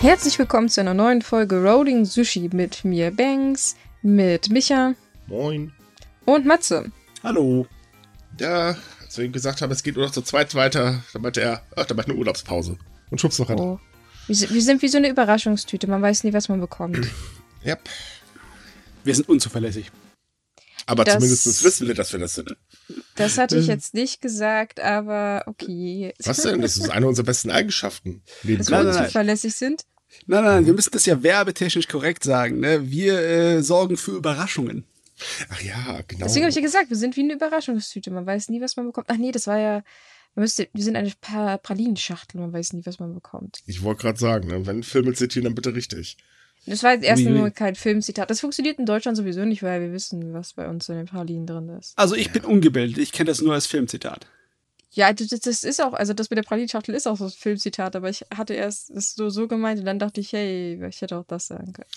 Herzlich willkommen zu einer neuen Folge Rolling Sushi mit mir Banks, mit Micha Moin. und Matze. Hallo. Ja, als wir ihm gesagt haben, es geht nur noch zu zweit weiter, dann meinte er, ach, dann macht eine Urlaubspause. Und schubst noch an. Oh. Wir sind, wir sind wie so eine Überraschungstüte, man weiß nie, was man bekommt. Yep. Wir sind unzuverlässig. Aber Das- zumindest wissen wir, dass wir das sind. Das hatte ich jetzt nicht gesagt, aber okay. Was denn? Das ist eine unserer besten Eigenschaften. Dass wir unzuverlässig sind? Nein, nein, wir müssen das ja werbetechnisch korrekt sagen. Ne? Wir äh, sorgen für Überraschungen. Ach ja, genau. Deswegen habe ich ja gesagt, wir sind wie eine Überraschungstüte. Man weiß nie, was man bekommt. Ach nee, das war ja. Man müsste, wir sind eine pa Pralinenschachtel, man weiß nie, was man bekommt. Ich wollte gerade sagen, ne, wenn Filme zitieren, dann bitte richtig. Das war jetzt erst Ui, ui. nur kein Filmzitat. Das funktioniert in Deutschland sowieso nicht, weil wir wissen, was bei uns in den Pralinen drin ist. Also ich bin ungebildet, ich kenne das nur als Filmzitat. Ja, das, das ist auch, also das mit der Pralinenschachtel ist auch so ein Filmzitat, aber ich hatte erst das so, so gemeint und dann dachte ich, hey, ich hätte auch das sagen können.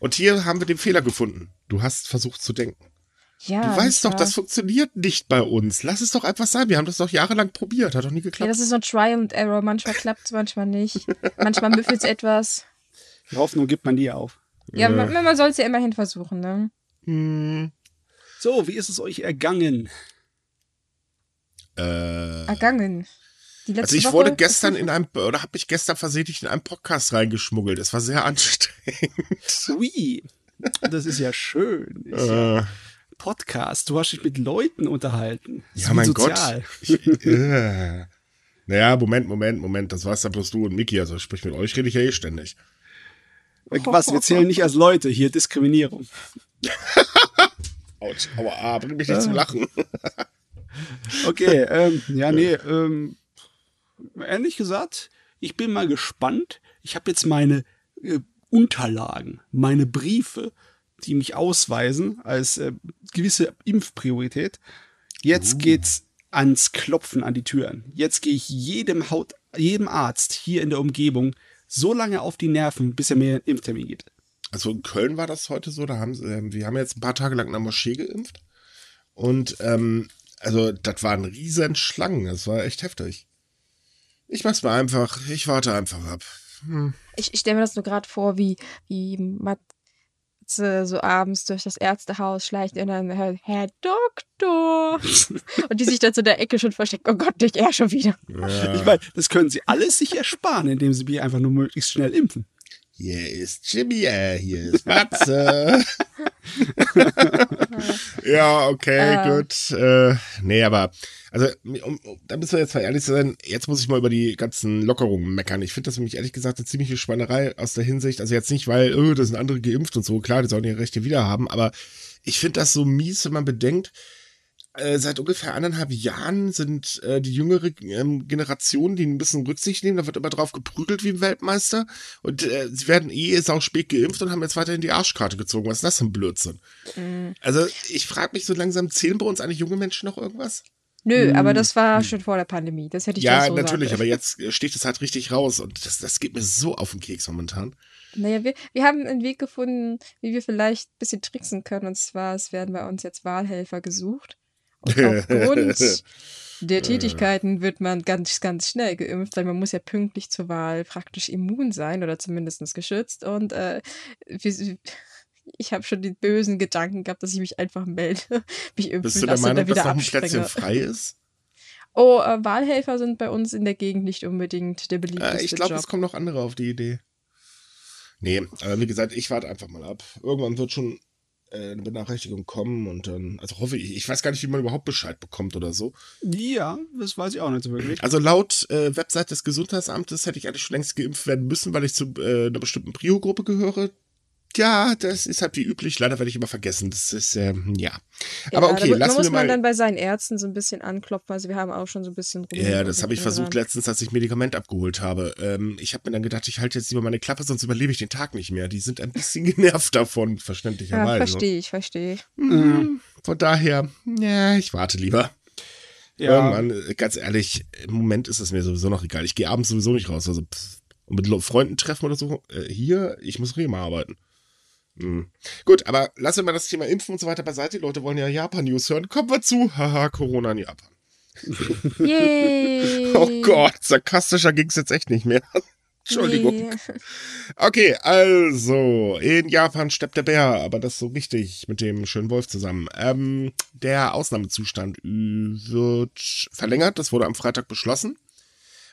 Und hier haben wir den Fehler gefunden. Du hast versucht zu denken. Ja, du weißt doch, war- das funktioniert nicht bei uns. Lass es doch einfach sein. Wir haben das doch jahrelang probiert. Hat doch nie Ja, geklappt. das ist so ein Try and Error. Manchmal klappt es, manchmal nicht. Manchmal müffelt es etwas. Die Hoffnung gibt man nie auf. Ja, man, man soll es ja immerhin versuchen, ne? hm, So, wie ist es euch ergangen? Äh, Ergangen. Die letzte Also ich Woche, wurde gestern in einem, oder habe mich gestern versehentlich in einen Podcast reingeschmuggelt. Es war sehr anstrengend. Ui, das ist ja schön. Ja Äh, Podcast, du hast dich mit Leuten unterhalten. Das ja, mein sozial. Gott. Ich, äh. Naja, Moment, Moment, Moment. Das war's dann bloß du und Miki. Also sprich mit euch rede ich ja eh ständig. Was, wir zählen nicht als Leute, hier Diskriminierung. Autsch, aua, ah, bring mich nicht zum Lachen. Okay, ähm, ja, nee, ähm, ehrlich gesagt, ich bin mal gespannt. Ich habe jetzt meine äh, Unterlagen, meine Briefe, die mich ausweisen als äh, gewisse Impfpriorität. Jetzt geht's ans Klopfen an die Türen. Jetzt gehe ich jedem Haut, jedem Arzt hier in der Umgebung so lange auf die Nerven, bis er mir einen Impftermin gibt. Also in Köln war das heute so. Da haben ähm, wir haben jetzt ein paar Tage lang in der Moschee geimpft. Und ähm, also das waren riesen Schlangen. Das war echt heftig. Ich mach's mal einfach. Ich warte einfach ab. Ich, ich stelle mir das nur gerade vor, wie, wie Matze so abends durch das Ärztehaus schleicht und dann hört, Herr Doktor. und die sich dann so in der Ecke schon versteckt. Oh Gott, nicht er schon wieder. Ja. Ich meine, das können sie alles sich ersparen, indem sie mich einfach nur möglichst schnell impfen. Hier ist Jimmy, äh, hier ist Matze. ja, okay, Äh. gut. Äh, nee, aber, also, um, um, da müssen wir jetzt mal ehrlich sein, jetzt muss ich mal über die ganzen Lockerungen meckern. Ich finde das nämlich ehrlich gesagt eine ziemliche Schweinerei aus der Hinsicht, also jetzt nicht, weil, oh, da sind andere geimpft und so, klar, die sollen ihre Rechte wieder haben, aber ich finde das so mies, wenn man bedenkt, äh, seit ungefähr anderthalb Jahren sind äh, die jüngere ähm, Generation, die ein bisschen Rücksicht nehmen, da wird immer drauf geprügelt wie ein Weltmeister und äh, sie werden eh sau spät geimpft und haben jetzt weiterhin die Arschkarte gezogen. Was ist das für ein Blödsinn? Mhm. Also ich frage mich so langsam, zählen bei uns eigentlich junge Menschen noch irgendwas? Nö, aber das war schon vor der Pandemie. Das hätte ich ja, so natürlich, sagen aber jetzt äh, sticht es halt richtig raus und das, das geht mir so auf den Keks momentan. Naja, wir, wir haben einen Weg gefunden, wie wir vielleicht ein bisschen tricksen können. Und zwar, es werden bei uns jetzt Wahlhelfer gesucht. Und aufgrund der Tätigkeiten wird man ganz, ganz schnell geimpft, weil man muss ja pünktlich zur Wahl praktisch immun sein oder zumindest geschützt. Und äh, ich habe schon den bösen Gedanken gehabt, dass ich mich einfach melde, mich impfen Bist du der lasse und Meinung, dass wieder noch ein Plätzchen frei ist? Oh, äh, Wahlhelfer sind bei uns in der Gegend nicht unbedingt der beliebteste Äh, ich glaube, es kommen noch andere auf die Idee. Nee, aber wie gesagt, ich warte einfach mal ab. Irgendwann wird schon äh, eine Benachrichtigung kommen und dann, also hoffe ich, ich weiß gar nicht, wie man überhaupt Bescheid bekommt oder so. Ja, das weiß ich auch nicht so wirklich. Also laut äh, Website des Gesundheitsamtes hätte ich eigentlich schon längst geimpft werden müssen, weil ich zu äh, einer bestimmten Prio-Gruppe gehöre. Ja, das ist halt wie üblich. Leider werde ich immer vergessen. Das ist, ähm, ja. Aber ja, okay, da, da lassen muss wir man mal. dann bei seinen Ärzten so ein bisschen anklopfen. Also wir haben auch schon so ein bisschen rum. Ja, das habe ich dran. versucht letztens, als ich Medikament abgeholt habe. Ähm, ich habe mir dann gedacht, ich halte jetzt lieber meine Klappe, sonst überlebe ich den Tag nicht mehr. Die sind ein bisschen genervt davon, Ja, verständlicherweise. verstehe ich, verstehe ich. Mhm. Von daher, ja, ich warte lieber. Ja, Irgendwann, äh, ganz ehrlich, im Moment ist es mir sowieso noch egal. Ich gehe abends sowieso nicht raus. Also, pff. und mit Freunden treffen oder so. Äh, hier, ich muss Rema arbeiten. Hm. Gut, aber lassen wir mal das Thema Impfen und so weiter beiseite. Die Leute wollen ja Japan-News hören. Kommen wir zu. Haha, Corona in Japan. Yay! Oh Gott, sarkastischer ging es jetzt echt nicht mehr. Entschuldigung. Nee. Okay, also, in Japan steppt der Bär, aber das so richtig mit dem schönen Wolf zusammen. Ähm, der Ausnahmezustand wird verlängert, das wurde am Freitag beschlossen.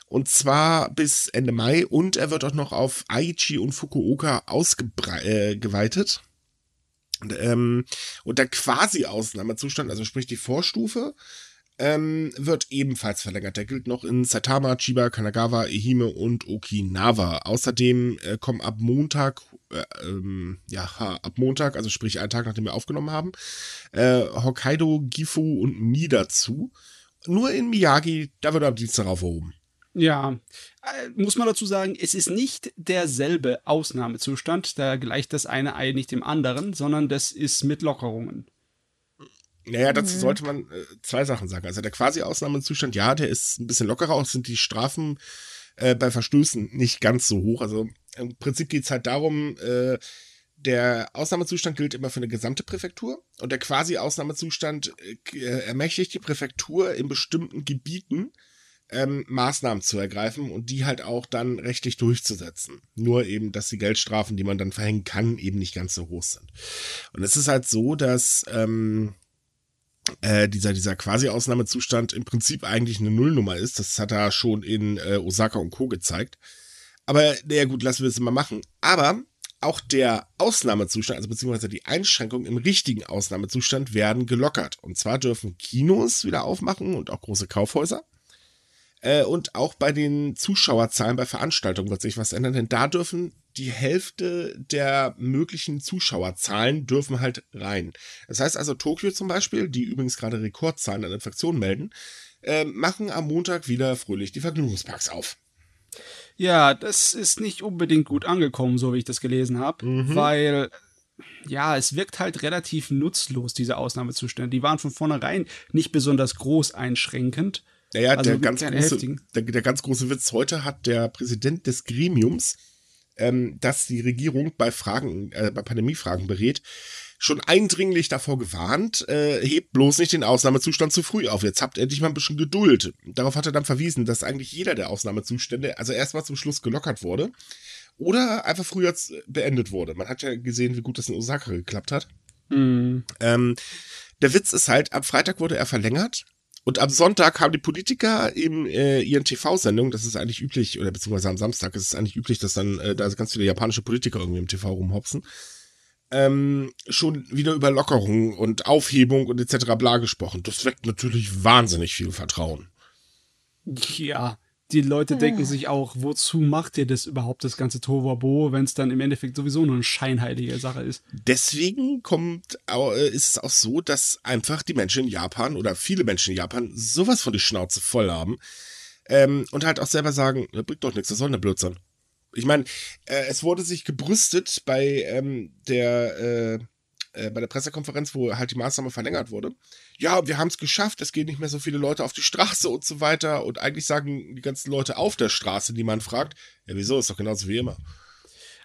Und zwar bis Ende Mai und er wird auch noch auf Aichi und Fukuoka ausgeweitet. Äh, und, ähm, und der Quasi-Ausnahmezustand, also sprich die Vorstufe, ähm, wird ebenfalls verlängert. Der gilt noch in Saitama, Chiba, Kanagawa, Ehime und Okinawa. Außerdem äh, kommen ab Montag, äh, ähm, ja, ab Montag, also sprich einen Tag nachdem wir aufgenommen haben, äh, Hokkaido, Gifu und Mi dazu. Nur in Miyagi, da wird am Dienstag aufgehoben. Ja, äh, muss man dazu sagen, es ist nicht derselbe Ausnahmezustand, da gleicht das eine Ei nicht dem anderen, sondern das ist mit Lockerungen. Naja, dazu mhm. sollte man äh, zwei Sachen sagen. Also der quasi Ausnahmezustand, ja, der ist ein bisschen lockerer, auch sind die Strafen äh, bei Verstößen nicht ganz so hoch. Also im Prinzip geht es halt darum, äh, der Ausnahmezustand gilt immer für eine gesamte Präfektur und der quasi Ausnahmezustand äh, ermächtigt die Präfektur in bestimmten Gebieten ähm, Maßnahmen zu ergreifen und die halt auch dann rechtlich durchzusetzen. Nur eben, dass die Geldstrafen, die man dann verhängen kann, eben nicht ganz so hoch sind. Und es ist halt so, dass ähm, äh, dieser, dieser quasi Ausnahmezustand im Prinzip eigentlich eine Nullnummer ist. Das hat er schon in äh, Osaka und Co. gezeigt. Aber, naja gut, lassen wir es mal machen. Aber auch der Ausnahmezustand, also beziehungsweise die Einschränkungen im richtigen Ausnahmezustand werden gelockert. Und zwar dürfen Kinos wieder aufmachen und auch große Kaufhäuser. Äh, und auch bei den Zuschauerzahlen bei Veranstaltungen wird sich was ändern, denn da dürfen die Hälfte der möglichen Zuschauerzahlen dürfen halt rein. Das heißt also, Tokio zum Beispiel, die übrigens gerade Rekordzahlen an Infektionen melden, äh, machen am Montag wieder fröhlich die Vergnügungsparks auf. Ja, das ist nicht unbedingt gut angekommen, so wie ich das gelesen habe, mhm. weil ja, es wirkt halt relativ nutzlos, diese Ausnahmezustände. Die waren von vornherein nicht besonders groß einschränkend. Naja, also der, ganz große, der, der, ganz große Witz heute hat der Präsident des Gremiums, ähm, das die Regierung bei Fragen, äh, bei Pandemiefragen berät, schon eindringlich davor gewarnt, äh, hebt bloß nicht den Ausnahmezustand zu früh auf. Jetzt habt endlich mal ein bisschen Geduld. Darauf hat er dann verwiesen, dass eigentlich jeder der Ausnahmezustände, also erstmal zum Schluss gelockert wurde oder einfach früher beendet wurde. Man hat ja gesehen, wie gut das in Osaka geklappt hat. Mhm. Ähm, der Witz ist halt, am Freitag wurde er verlängert und am Sonntag haben die Politiker in äh, ihren TV-Sendungen, das ist eigentlich üblich, oder beziehungsweise am Samstag ist es eigentlich üblich, dass dann äh, da ganz viele japanische Politiker irgendwie im TV rumhopsen, ähm, schon wieder über Lockerung und Aufhebung und etc. bla gesprochen. Das weckt natürlich wahnsinnig viel Vertrauen. Ja, die Leute ja. denken sich auch, wozu macht ihr das überhaupt, das ganze Tovabo, wenn es dann im Endeffekt sowieso nur eine scheinheilige Sache ist. Deswegen kommt, äh, ist es auch so, dass einfach die Menschen in Japan oder viele Menschen in Japan sowas von die Schnauze voll haben ähm, und halt auch selber sagen, das bringt doch nichts, das soll eine Blödsinn. Ich meine, äh, es wurde sich gebrüstet bei ähm, der äh, äh, bei der Pressekonferenz, wo halt die Maßnahme verlängert wurde. Ja, wir haben es geschafft, es gehen nicht mehr so viele Leute auf die Straße und so weiter. Und eigentlich sagen die ganzen Leute auf der Straße, die man fragt, ja, wieso, ist doch genauso wie immer.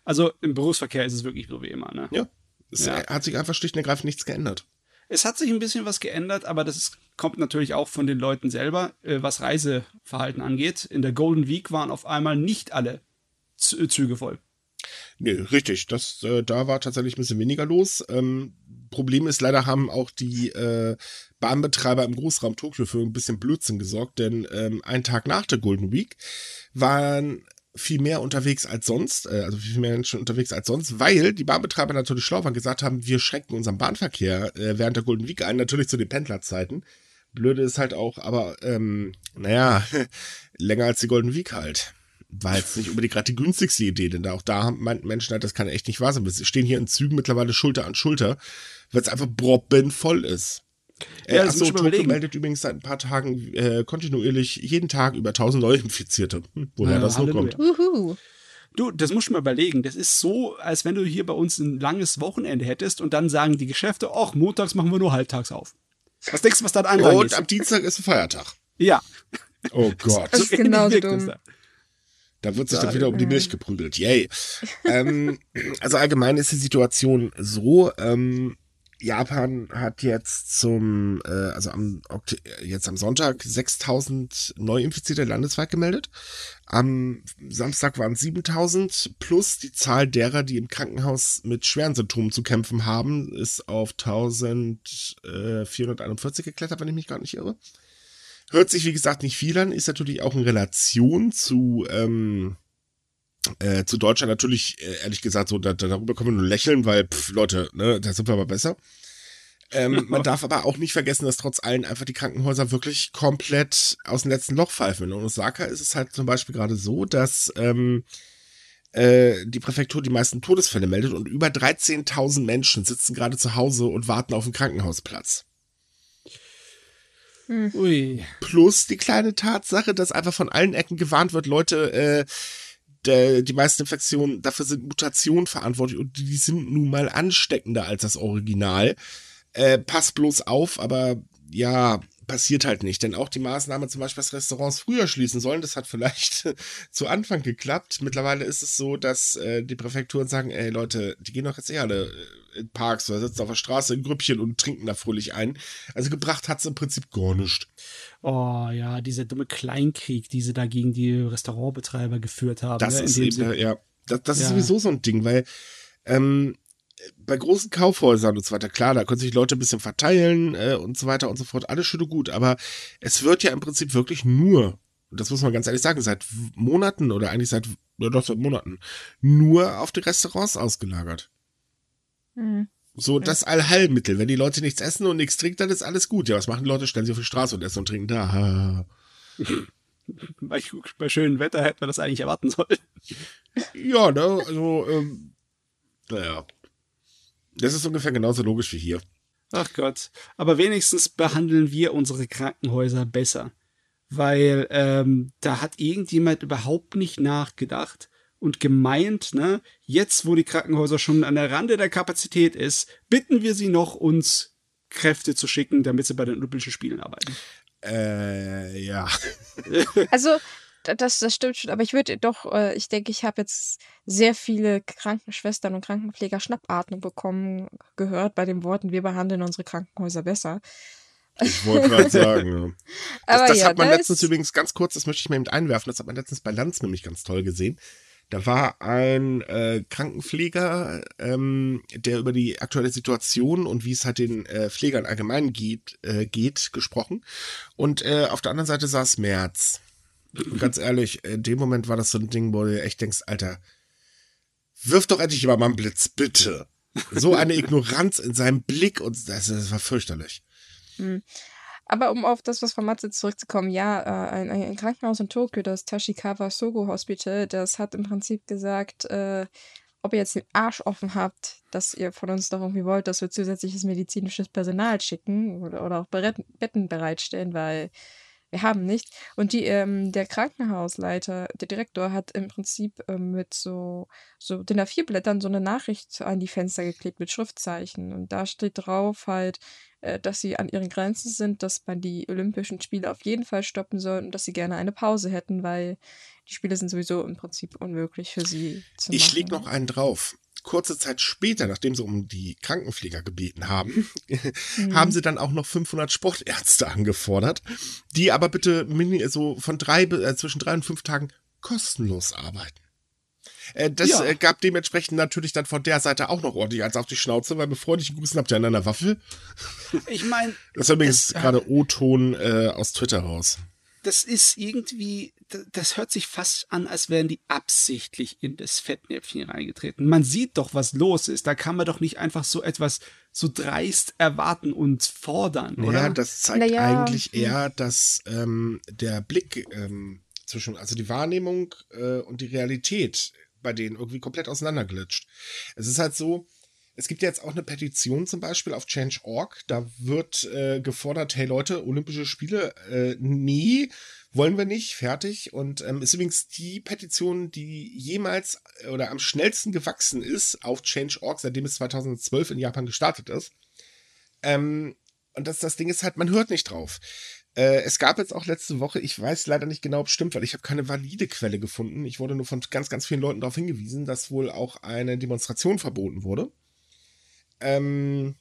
Also im Berufsverkehr ist es wirklich so wie immer, ne? Ja. Es ja. hat sich einfach schlicht und ergreifend nichts geändert. Es hat sich ein bisschen was geändert, aber das ist, kommt natürlich auch von den Leuten selber, äh, was Reiseverhalten angeht. In der Golden Week waren auf einmal nicht alle Züge voll. Nee, richtig. Das, äh, da war tatsächlich ein bisschen weniger los. Ähm, Problem ist, leider haben auch die äh, Bahnbetreiber im Großraum Tokio für ein bisschen Blödsinn gesorgt, denn ähm, einen Tag nach der Golden Week waren viel mehr unterwegs als sonst, äh, also viel mehr Menschen unterwegs als sonst, weil die Bahnbetreiber natürlich schlau waren, gesagt haben, wir schränken unseren Bahnverkehr äh, während der Golden Week ein, natürlich zu den Pendlerzeiten. Blöde ist halt auch, aber ähm, naja, länger als die Golden Week halt war jetzt nicht unbedingt gerade die günstigste Idee, denn da auch da haben Menschen halt, das kann echt nicht wahr sein. Wir stehen hier in Zügen mittlerweile Schulter an Schulter, weil es einfach voll ist. Ja, äh, achso, Tokio meldet übrigens seit ein paar Tagen äh, kontinuierlich jeden Tag über 1000 neue Infizierte. Hm, woher ja, das so kommt. Uhu. Du, das musst du mal überlegen. Das ist so, als wenn du hier bei uns ein langes Wochenende hättest und dann sagen die Geschäfte, ach, montags machen wir nur halbtags auf. Was denkst du, was dann angeht? Und am Dienstag ist ein Feiertag. Ja. Oh Gott. Das ist genauso dumm. Da wird sich dann wieder um die Milch geprügelt. Yay. ähm, also allgemein ist die Situation so, ähm, Japan hat jetzt zum, äh, also am, jetzt am Sonntag 6000 Neuinfizierte landesweit gemeldet. Am Samstag waren es 7000 plus die Zahl derer, die im Krankenhaus mit schweren Symptomen zu kämpfen haben, ist auf 1441 geklettert, wenn ich mich gerade nicht irre. Hört sich, wie gesagt, nicht viel an, ist natürlich auch in Relation zu, ähm, äh, zu Deutschland natürlich, äh, ehrlich gesagt, so da, darüber können wir nur lächeln, weil, pff, Leute, ne, da sind wir aber besser. Ähm, man darf aber auch nicht vergessen, dass trotz allem einfach die Krankenhäuser wirklich komplett aus dem letzten Loch pfeifen. In Osaka ist es halt zum Beispiel gerade so, dass ähm, äh, die Präfektur die meisten Todesfälle meldet und über 13.000 Menschen sitzen gerade zu Hause und warten auf einen Krankenhausplatz. Hm. Ui. Plus die kleine Tatsache, dass einfach von allen Ecken gewarnt wird, Leute, äh, der, die meisten Infektionen, dafür sind Mutationen verantwortlich und die sind nun mal ansteckender als das Original. Äh, pass bloß auf, aber ja, passiert halt nicht. Denn auch die Maßnahme, zum Beispiel, dass Restaurants früher schließen sollen, das hat vielleicht zu Anfang geklappt. Mittlerweile ist es so, dass äh, die Präfekturen sagen, ey Leute, die gehen doch jetzt eh alle äh, in Parks oder sitzen auf der Straße in Grüppchen und trinken da fröhlich ein. Also gebracht hat es im Prinzip gar nichts. Oh ja, dieser dumme Kleinkrieg, die sie da gegen die Restaurantbetreiber geführt haben. Das ne? ist eben, ja, das, das ja. ist sowieso so ein Ding, weil ähm, bei großen Kaufhäusern und so weiter, klar, da können sich Leute ein bisschen verteilen äh, und so weiter und so fort, alles schön und gut, aber es wird ja im Prinzip wirklich nur, und das muss man ganz ehrlich sagen, seit Monaten oder eigentlich seit, ja doch seit Monaten, nur auf die Restaurants ausgelagert. Mhm. So das Allheilmittel. Wenn die Leute nichts essen und nichts trinken, dann ist alles gut. Ja, was machen die Leute? Stellen sie auf die Straße und essen und trinken da. bei, bei schönem Wetter hätte man das eigentlich erwarten sollen. Ja, ne, also, ähm, naja. Das ist ungefähr genauso logisch wie hier. Ach Gott. Aber wenigstens behandeln wir unsere Krankenhäuser besser. Weil ähm, da hat irgendjemand überhaupt nicht nachgedacht und gemeint, ne, jetzt wo die Krankenhäuser schon an der Rande der Kapazität ist, bitten wir sie noch, uns Kräfte zu schicken, damit sie bei den Olympischen Spielen arbeiten. Äh, ja. Also, das, das stimmt schon, aber ich würde doch, äh, ich denke, ich habe jetzt sehr viele Krankenschwestern und Krankenpfleger Schnappatmung bekommen, gehört bei den Worten, wir behandeln unsere Krankenhäuser besser. Ich wollte gerade sagen. Ja. Das, aber das ja, hat man letztens übrigens ganz kurz, das möchte ich mal eben einwerfen, das hat man letztens bei Lanz nämlich ganz toll gesehen. Da war ein äh, Krankenpfleger, ähm, der über die aktuelle Situation und wie es halt den äh, Pflegern allgemein geht, äh, geht gesprochen. Und äh, auf der anderen Seite saß Merz. Ganz ehrlich, in dem Moment war das so ein Ding, wo du echt denkst, Alter, wirf doch endlich mal einen Blitz, bitte. So eine Ignoranz in seinem Blick und das, das war fürchterlich. Mhm. Aber um auf das, was von Matze zurückzukommen, ja, äh, ein, ein, Krankenhaus in Tokio, das Tashikawa Sogo Hospital, das hat im Prinzip gesagt, äh, ob ihr jetzt den Arsch offen habt, dass ihr von uns doch irgendwie wollt, dass wir zusätzliches medizinisches Personal schicken oder, oder auch Betten bereitstellen, weil wir haben nicht. Und die, ähm, der Krankenhausleiter, der Direktor, hat im Prinzip ähm, mit so, so DIN A4-Blättern so eine Nachricht an die Fenster geklebt mit Schriftzeichen. Und da steht drauf halt, äh, dass sie an ihren Grenzen sind, dass man die Olympischen Spiele auf jeden Fall stoppen soll und dass sie gerne eine Pause hätten, weil die Spiele sind sowieso im Prinzip unmöglich für sie zu machen. Ich leg noch einen drauf kurze Zeit später, nachdem sie um die Krankenpfleger gebeten haben, mhm. haben sie dann auch noch 500 Sportärzte angefordert, die aber bitte so von drei, äh, zwischen drei und fünf Tagen kostenlos arbeiten. Äh, das ja. äh, gab dementsprechend natürlich dann von der Seite auch noch ordentlich als auf die Schnauze, weil bevor ich grüßen habt ihr an einer Waffel. Ich meine. Das ist übrigens äh, gerade O-Ton äh, aus Twitter raus das ist irgendwie, das hört sich fast an, als wären die absichtlich in das Fettnäpfchen reingetreten. Man sieht doch, was los ist. Da kann man doch nicht einfach so etwas so dreist erwarten und fordern, oder? Ja, das zeigt naja. eigentlich hm. eher, dass ähm, der Blick ähm, zwischen, also die Wahrnehmung äh, und die Realität bei denen irgendwie komplett auseinanderglitscht. Es ist halt so, es gibt ja jetzt auch eine Petition zum Beispiel auf Change.org. Da wird äh, gefordert, hey Leute, Olympische Spiele, äh, nee, wollen wir nicht, fertig. Und ähm, ist übrigens die Petition, die jemals äh, oder am schnellsten gewachsen ist auf Change.org, seitdem es 2012 in Japan gestartet ist. Ähm, und das, das Ding ist halt, man hört nicht drauf. Äh, es gab jetzt auch letzte Woche, ich weiß leider nicht genau, ob es stimmt, weil ich habe keine valide Quelle gefunden. Ich wurde nur von ganz, ganz vielen Leuten darauf hingewiesen, dass wohl auch eine Demonstration verboten wurde. Ähm,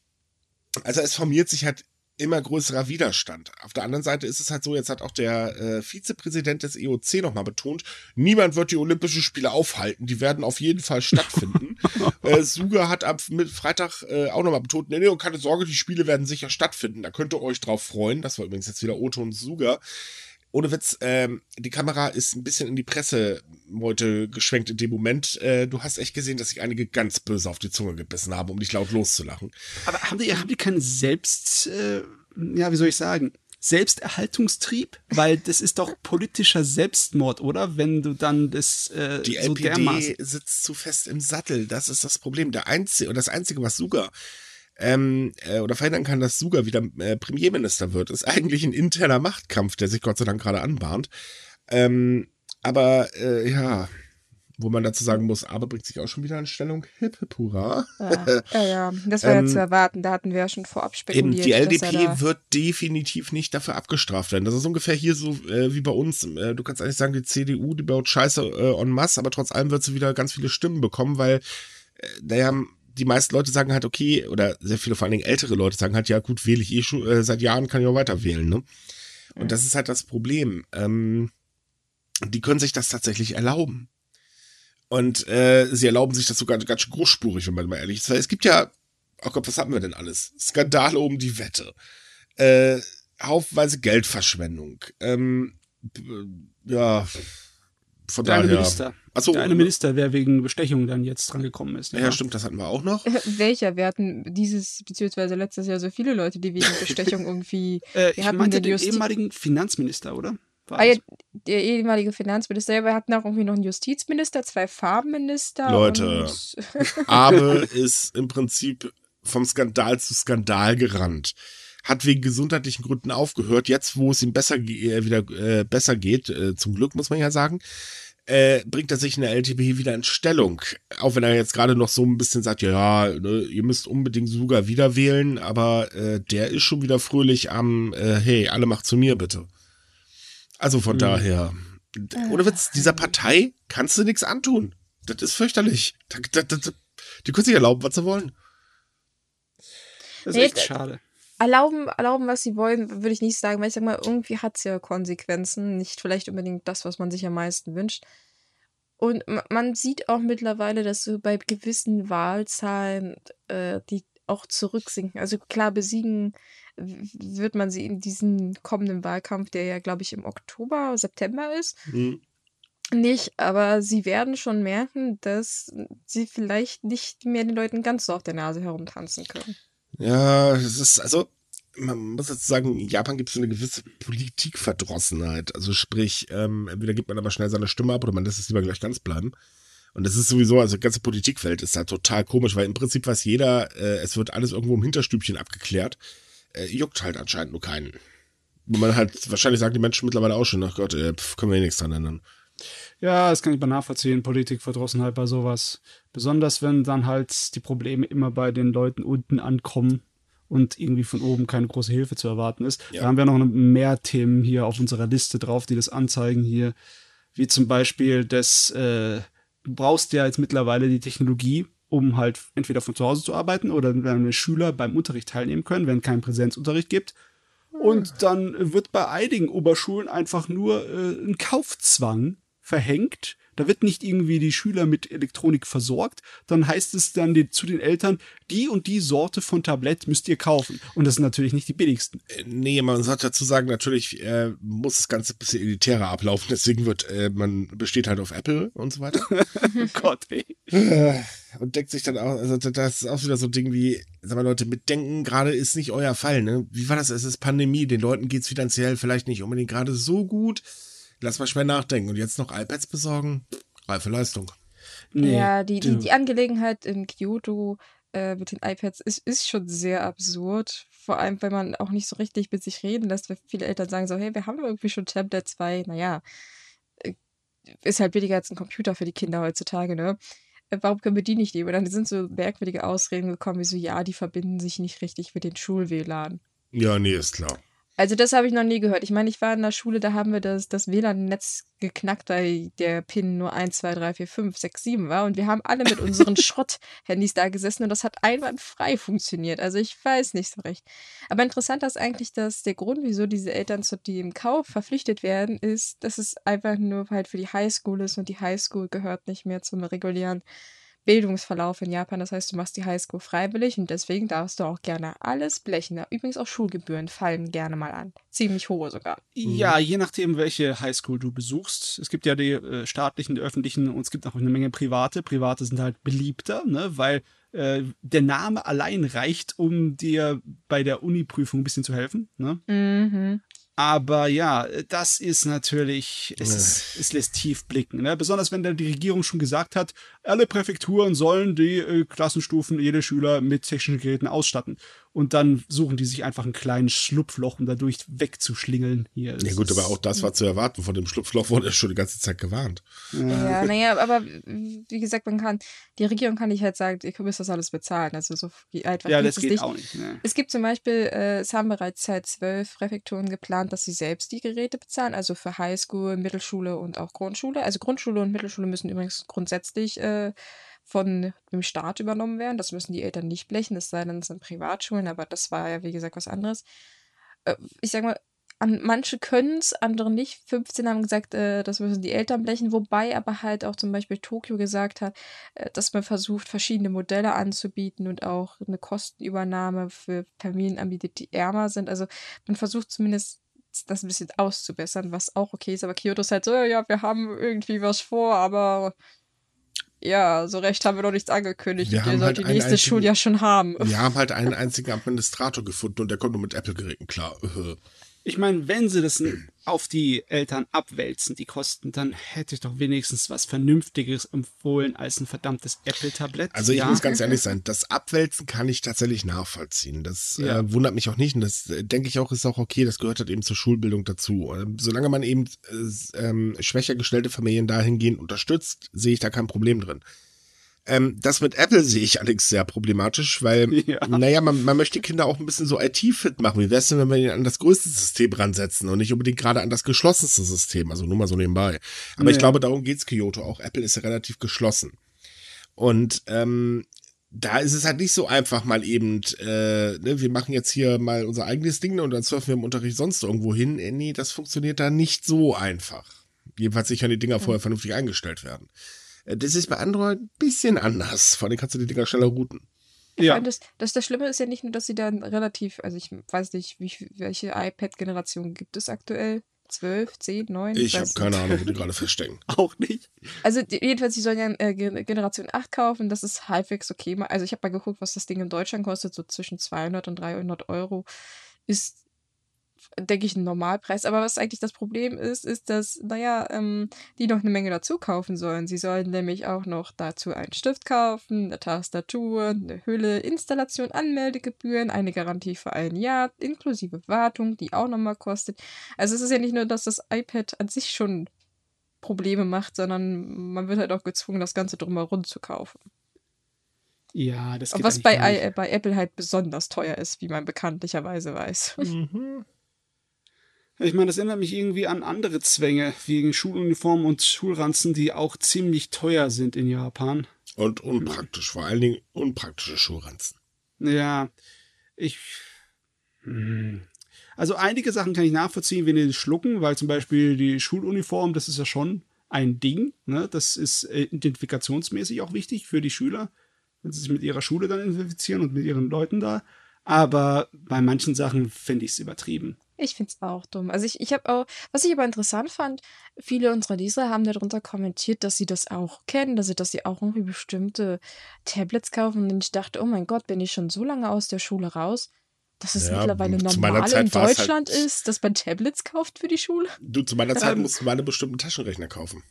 also es formiert sich halt immer größerer Widerstand. Auf der anderen Seite ist es halt so, jetzt hat auch der äh, Vizepräsident des EOC nochmal betont, niemand wird die Olympischen Spiele aufhalten, die werden auf jeden Fall stattfinden. äh, Suga hat ab Freitag äh, auch nochmal betont, nee, nee, und keine Sorge, die Spiele werden sicher stattfinden, da könnt ihr euch drauf freuen. Das war übrigens jetzt wieder Otto und Suga. Ohne Witz, ähm, die Kamera ist ein bisschen in die Pressemeute geschwenkt in dem Moment. Äh, du hast echt gesehen, dass sich einige ganz böse auf die Zunge gebissen haben, um dich laut loszulachen. Aber haben die, haben die keinen Selbst, äh, ja, wie soll ich sagen, Selbsterhaltungstrieb? Weil das ist doch politischer Selbstmord, oder? Wenn du dann das äh, Die so LPD dermaßen. sitzt zu fest im Sattel. Das ist das Problem. Der einzige, und das Einzige, was Suga ähm, äh, oder verhindern kann, dass Suga wieder äh, Premierminister wird, ist eigentlich ein interner Machtkampf, der sich Gott sei Dank gerade anbahnt. Ähm, aber äh, ja, wo man dazu sagen muss, aber bringt sich auch schon wieder in Stellung. Hip, hip, hurra. Ja, ja, ja. das war Ähm, ja zu erwarten. Da hatten wir ja schon vorab Eben, spekuliert. die dass er LDP wird definitiv nicht dafür abgestraft werden. Das ist ungefähr hier so äh, wie bei uns. Äh, du kannst eigentlich sagen, die CDU, die baut Scheiße äh, en masse, aber trotz allem wird sie wieder ganz viele Stimmen bekommen, weil, äh, naja, die meisten Leute sagen halt, okay, oder sehr viele, vor allen Dingen ältere Leute sagen halt, ja gut, wähle ich eh schon, äh, seit Jahren kann ich auch weiter wählen, ne? Und das ist halt das Problem. Ähm, die können sich das tatsächlich erlauben. Und äh, sie erlauben sich das sogar ganz schön großspurig, wenn man mal ehrlich ist. Es gibt ja, oh Gott, was hatten wir denn alles? Skandale um die Wette. Äh, haufenweise Geldverschwendung. Ähm, ja, von Der eine daher. Minister. Achso, Der eine Minister, wer wegen Bestechung dann jetzt dran gekommen ist. ja, stimmt, das hatten wir auch noch. Welcher? Wir hatten dieses, beziehungsweise letztes Jahr so viele Leute, die wegen Bestechung irgendwie. Äh, ich hatten meinte den den ehemaligen Finanzminister, oder? Ah, ja, der ehemalige Finanzminister, ja, wir hatten auch irgendwie noch einen Justizminister, zwei Farbenminister. Leute. Abe ist im Prinzip vom Skandal zu Skandal gerannt. Hat wegen gesundheitlichen Gründen aufgehört. Jetzt, wo es ihm besser äh, wieder äh, besser geht, äh, zum Glück muss man ja sagen, äh, bringt er sich in der LTB wieder in Stellung. Auch wenn er jetzt gerade noch so ein bisschen sagt, ja, ne, ihr müsst unbedingt sogar wieder wählen, aber äh, der ist schon wieder fröhlich am, äh, hey, alle macht zu mir bitte. Also von daher, ohne Witz, dieser Partei kannst du nichts antun. Das ist fürchterlich. Da- da- da- da- Die können sich erlauben, was sie wollen. Das ist Nee, echt schade. Erlauben, erlauben, was sie wollen, würde ich nicht sagen, weil ich sag mal, irgendwie hat es ja Konsequenzen. Nicht vielleicht unbedingt das, was man sich am meisten wünscht. Und ma- man sieht auch mittlerweile, dass so bei gewissen Wahlzahlen äh, die auch zurücksinken. Also klar, besiegen wird man sie in diesem kommenden Wahlkampf, der ja, glaube ich, im Oktober, September ist, Hm. nicht, aber sie werden schon merken, dass sie vielleicht nicht mehr den Leuten ganz so auf der Nase herumtanzen können. Ja, es ist, also, man muss jetzt sagen, in Japan gibt es so eine gewisse Politikverdrossenheit. Also sprich, ähm, entweder gibt man aber schnell seine Stimme ab oder man lässt es lieber gleich ganz bleiben. Und das ist sowieso, also das ganze Politikfeld ist da total komisch, weil im Prinzip weiß jeder, äh, es wird alles irgendwo im Hinterstübchen abgeklärt. Äh, juckt halt anscheinend nur keinen. Wo man halt, wahrscheinlich sagen die Menschen mittlerweile auch schon, ach Gott, äh, pf, können wir eh nichts dran ändern. Ja, das kann ich mal nachvollziehen, Politikverdrossenheit bei sowas. Besonders wenn dann halt die Probleme immer bei den Leuten unten ankommen und irgendwie von oben keine große Hilfe zu erwarten ist. Ja. Da haben wir noch mehr Themen hier auf unserer Liste drauf, die das anzeigen hier. Wie zum Beispiel das, äh, du brauchst ja jetzt mittlerweile die Technologie, um halt entweder von zu Hause zu arbeiten oder wenn deine Schüler beim Unterricht teilnehmen können, wenn kein Präsenzunterricht gibt. Und dann wird bei einigen Oberschulen einfach nur äh, ein Kaufzwang verhängt. Da wird nicht irgendwie die Schüler mit Elektronik versorgt. Dann heißt es dann die, zu den Eltern, die und die Sorte von Tablett müsst ihr kaufen. Und das sind natürlich nicht die billigsten. Äh, Nee, man sollte dazu sagen, natürlich äh, muss das Ganze ein bisschen elitärer ablaufen, deswegen wird, äh, man besteht halt auf Apple und so weiter. Oh Gott, ey. Äh, und deckt sich dann auch, also das ist auch wieder so ein Ding wie, sag mal Leute, mitdenken gerade ist nicht euer Fall, ne? Wie war das? Es ist Pandemie, den Leuten geht's finanziell vielleicht nicht unbedingt gerade so gut. Lass mal schwer nachdenken. Und jetzt noch iPads besorgen? Reife Leistung. Nee, ja, die, die, die Angelegenheit in Kyoto äh, mit den iPads ist, ist schon sehr absurd. Vor allem, weil man auch nicht so richtig mit sich reden lässt, weil viele Eltern sagen so, hey, wir haben irgendwie schon Tablet 2, naja, äh, ist halt billiger als ein Computer für die Kinder heutzutage, ne? Äh, Warum können wir die nicht nehmen? Und dann sind so merkwürdige Ausreden gekommen, wie so, ja, die verbinden sich nicht richtig mit den Schul-WLAN. Ja, nee, ist klar. Also das habe ich noch nie gehört. Ich meine, ich war in der Schule, da haben wir das, das WLAN-Netz geknackt, weil der Pin nur 1, 2, 3, 4, 5, 6, 7 war. Und wir haben alle mit unseren Schrott-Handys da gesessen und das hat einwandfrei funktioniert. Also ich weiß nicht so recht. Aber interessant ist eigentlich, dass der Grund, wieso diese Eltern zu dem Kauf verpflichtet werden, ist, dass es einfach nur halt für die Highschool ist und die Highschool gehört nicht mehr zum regulären Bildungsverlauf in Japan. Das heißt, du machst die Highschool freiwillig und deswegen darfst du auch gerne alles blechen. Übrigens auch Schulgebühren fallen gerne mal an. Ziemlich hohe sogar. Ja, je nachdem, welche Highschool du besuchst. Es gibt ja die äh, staatlichen, die öffentlichen und es gibt auch eine Menge private. Private sind halt beliebter, ne, weil äh, der Name allein reicht, um dir bei der Uni-Prüfung ein bisschen zu helfen. Ne? Mhm. Aber ja, das ist natürlich, es, ist, es lässt tief blicken. Ne? Besonders wenn dann die Regierung schon gesagt hat, alle Präfekturen sollen die äh, Klassenstufen, jede Schüler mit technischen Geräten ausstatten. Und dann suchen die sich einfach ein kleines Schlupfloch, um dadurch wegzuschlingeln. Hier, ja gut, aber auch das war zu erwarten. Von dem Schlupfloch wurde schon die ganze Zeit gewarnt. Ja, naja, aber wie gesagt, man kann, die Regierung kann nicht halt sagen, ihr müsst das alles bezahlen. Also so einfach Ja, das geht nicht. auch nicht. Ne. Es gibt zum Beispiel, äh, es haben bereits seit zwölf Präfekturen geplant, dass sie selbst die Geräte bezahlen, also für Highschool, Mittelschule und auch Grundschule. Also Grundschule und Mittelschule müssen übrigens grundsätzlich äh, von dem Staat übernommen werden. Das müssen die Eltern nicht blechen, es sei denn, es sind Privatschulen, aber das war ja, wie gesagt, was anderes. Äh, ich sag mal, an, manche können es, andere nicht. 15 haben gesagt, äh, das müssen die Eltern blechen, wobei aber halt auch zum Beispiel Tokio gesagt hat, äh, dass man versucht, verschiedene Modelle anzubieten und auch eine Kostenübernahme für Familien anbietet, die ärmer sind. Also man versucht zumindest das ein bisschen auszubessern, was auch okay ist. Aber Kyoto ist halt so, ja, wir haben irgendwie was vor, aber ja, so recht haben wir noch nichts angekündigt. Wir Ihr sollt halt die nächste Schuljahr schon haben. Wir haben halt einen einzigen Administrator gefunden und der kommt nur mit Apple-Geräten klar. Ich meine, wenn sie das auf die Eltern abwälzen, die Kosten, dann hätte ich doch wenigstens was Vernünftiges empfohlen als ein verdammtes Apple-Tablett. Also ich ja. muss ganz ehrlich sein, das Abwälzen kann ich tatsächlich nachvollziehen. Das ja. äh, wundert mich auch nicht und das äh, denke ich auch ist auch okay, das gehört halt eben zur Schulbildung dazu. Ähm, solange man eben äh, ähm, schwächer gestellte Familien dahingehend unterstützt, sehe ich da kein Problem drin. Ähm, das mit Apple sehe ich allerdings sehr problematisch, weil, ja. naja, man, man möchte Kinder auch ein bisschen so IT-fit machen. Wie wär's denn, wenn wir ihn an das größte System ransetzen und nicht unbedingt gerade an das geschlossenste System? Also nur mal so nebenbei. Aber nee. ich glaube, darum geht's Kyoto auch. Apple ist ja relativ geschlossen. Und ähm, da ist es halt nicht so einfach mal eben, äh, ne, wir machen jetzt hier mal unser eigenes Ding und dann surfen wir im Unterricht sonst irgendwo hin. Äh, nee, das funktioniert da nicht so einfach. Jedenfalls nicht, wenn die Dinger vorher vernünftig eingestellt werden. Äh, das ist bei Android ein bisschen anders. Vor allem kannst du die Dinger schneller routen. Ja. Das, das, das Schlimme ist ja nicht nur, dass sie dann relativ, also ich weiß nicht, wie, welche iPad-Generation gibt es aktuell? 12, 10, 9? Ich habe keine Ahnung, wo die gerade verstecken. Auch nicht. Also die, jedenfalls, sie sollen ja äh, Generation 8 kaufen, das ist halbwegs okay. Also ich habe mal geguckt, was das Ding in Deutschland kostet, so zwischen 200 und 300 Euro. Ist denke ich, ein Normalpreis. Aber was eigentlich das Problem ist, ist, dass, naja, ähm, die noch eine Menge dazu kaufen sollen. Sie sollen nämlich auch noch dazu einen Stift kaufen, eine Tastatur, eine Hülle, Installation, Anmeldegebühren, eine Garantie für ein Jahr, inklusive Wartung, die auch nochmal kostet. Also es ist ja nicht nur, dass das iPad an sich schon Probleme macht, sondern man wird halt auch gezwungen, das Ganze drumherum zu kaufen. Ja, das geht Was bei, bei Apple halt besonders teuer ist, wie man bekanntlicherweise weiß. Mhm. Ich meine, das erinnert mich irgendwie an andere Zwänge, wegen Schuluniformen und Schulranzen, die auch ziemlich teuer sind in Japan. Und unpraktisch, vor allen Dingen unpraktische Schulranzen. Ja, ich. Hm. Also einige Sachen kann ich nachvollziehen, wenn die schlucken, weil zum Beispiel die Schuluniform, das ist ja schon ein Ding. Ne? Das ist äh, identifikationsmäßig auch wichtig für die Schüler, wenn sie sich mit ihrer Schule dann identifizieren und mit ihren Leuten da. Aber bei manchen Sachen finde ich es übertrieben. Ich finde es auch dumm. Also ich, ich habe auch, was ich aber interessant fand, viele unserer Leser haben darunter kommentiert, dass sie das auch kennen, dass sie, dass sie auch irgendwie bestimmte Tablets kaufen. Und ich dachte, oh mein Gott, bin ich schon so lange aus der Schule raus, dass es ja, mittlerweile normal in halt Deutschland halt ist, dass man Tablets kauft für die Schule. Du, zu meiner Zeit ähm, musst du mal einen bestimmten Taschenrechner kaufen.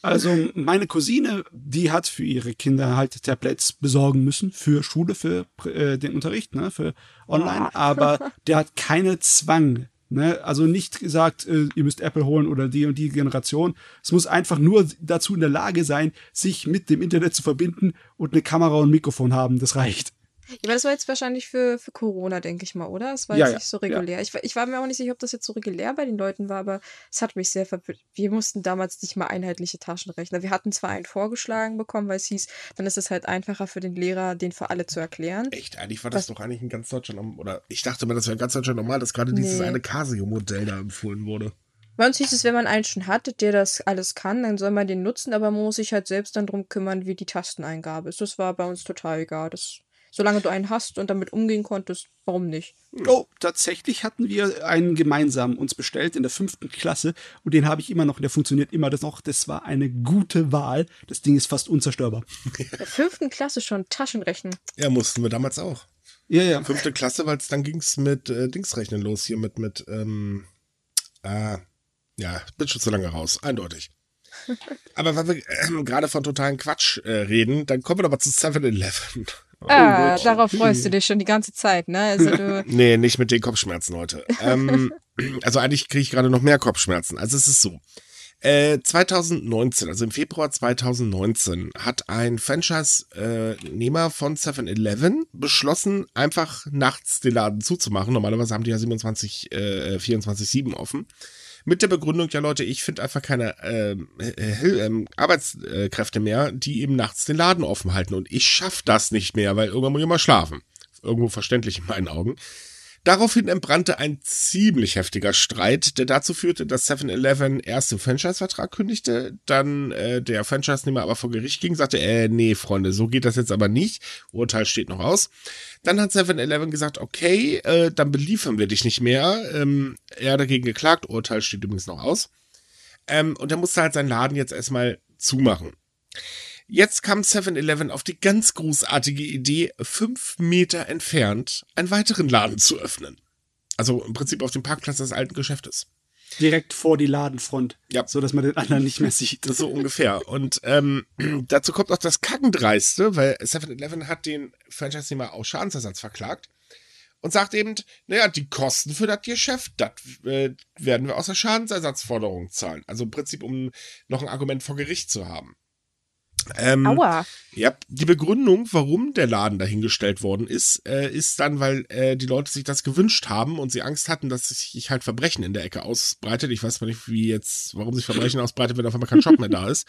Also meine Cousine, die hat für ihre Kinder halt Tablets besorgen müssen für Schule, für äh, den Unterricht, ne, für online, aber der hat keine Zwang. Ne? Also nicht gesagt, äh, ihr müsst Apple holen oder die und die Generation. Es muss einfach nur dazu in der Lage sein, sich mit dem Internet zu verbinden und eine Kamera und ein Mikrofon haben. Das reicht. Ja, aber das war jetzt wahrscheinlich für, für Corona, denke ich mal, oder? Es war Ja, jetzt ja, nicht so regulär. Ich, war- ich war mir auch nicht sicher, ob das jetzt so regulär bei den Leuten war, aber es hat mich sehr verwirrt. Wir mussten damals nicht mal einheitliche Taschenrechner. Wir hatten zwar einen vorgeschlagen bekommen, weil es hieß, dann ist es halt einfacher für den Lehrer, den für alle zu erklären. Echt? Eigentlich war das doch eigentlich in ganz Deutschland, oder ich dachte mal, das wäre in ganz Deutschland normal, dass gerade dieses Nee. eine Casio-Modell da empfohlen wurde. Bei uns hieß es, wenn man einen schon hat, der das alles kann, dann soll man den nutzen, aber man muss sich halt selbst dann drum kümmern, wie die Tasteneingabe ist. Das war bei uns total egal. Das, solange du einen hast und damit umgehen konntest, warum nicht? Oh, tatsächlich hatten wir einen gemeinsam uns bestellt in der fünften Klasse und den habe ich immer noch, der funktioniert immer das noch. Das war eine gute Wahl. Das Ding ist fast unzerstörbar. In der fünften Klasse schon Taschenrechnen. Ja, mussten wir damals auch. Ja, ja. Fünfte Klasse, weil es dann ging's mit äh, Dingsrechnen los hier mit, mit, ähm, ah, ja, bin schon zu lange raus, eindeutig. Aber weil wir ähm, gerade von totalen Quatsch äh, reden, dann kommen wir doch mal zu 7-Eleven. Ah, Gott. darauf freust du dich schon die ganze Zeit, ne? Also du, Nee, nicht mit den Kopfschmerzen heute. ähm, also eigentlich kriege ich gerade noch mehr Kopfschmerzen. Also es ist so. Äh, 2019, also im Februar 2019, hat ein Franchise-Nehmer von 7-Eleven beschlossen, einfach nachts den Laden zuzumachen. Normalerweise haben die ja 27, äh, 24-7 offen. Mit der Begründung, ja Leute, ich finde einfach keine ähm, äh, ähm, Arbeitskräfte mehr, die eben nachts den Laden offen halten. Und ich schaffe das nicht mehr, weil irgendwann muss ich mal schlafen. Irgendwo verständlich in meinen Augen. Daraufhin entbrannte ein ziemlich heftiger Streit, der dazu führte, dass 7-Eleven erst den Franchise-Vertrag kündigte, dann äh, der Franchise-Nehmer aber vor Gericht ging, sagte, äh, nee, Freunde, so geht das jetzt aber nicht. Urteil steht noch aus. Dann hat 7-Eleven gesagt, okay, äh, dann beliefern wir dich nicht mehr. Ähm, er hat dagegen geklagt, Urteil steht übrigens noch aus. Ähm, und er musste halt seinen Laden jetzt erstmal zumachen. Jetzt kam 7-Eleven auf die ganz großartige Idee, fünf Meter entfernt einen weiteren Laden zu öffnen. Also im Prinzip auf dem Parkplatz des alten Geschäftes. Direkt vor die Ladenfront. Ja. So dass man den anderen nicht mehr sieht. Das so ungefähr. Und ähm, dazu kommt auch das Kackendreiste, weil 7-Eleven hat den Franchise-Nehmer aus Schadensersatz verklagt und sagt eben, naja, die Kosten für das Geschäft, das äh, werden wir aus der Schadensersatzforderung zahlen. Also im Prinzip, um noch ein Argument vor Gericht zu haben. Ähm, aua. Ja, die Begründung, warum der Laden dahingestellt worden ist, äh, ist dann, weil äh, die Leute sich das gewünscht haben und sie Angst hatten, dass sich halt Verbrechen in der Ecke ausbreitet. Ich weiß mal nicht, wie jetzt, warum sich Verbrechen ausbreitet, wenn auf einmal kein Shop mehr da ist.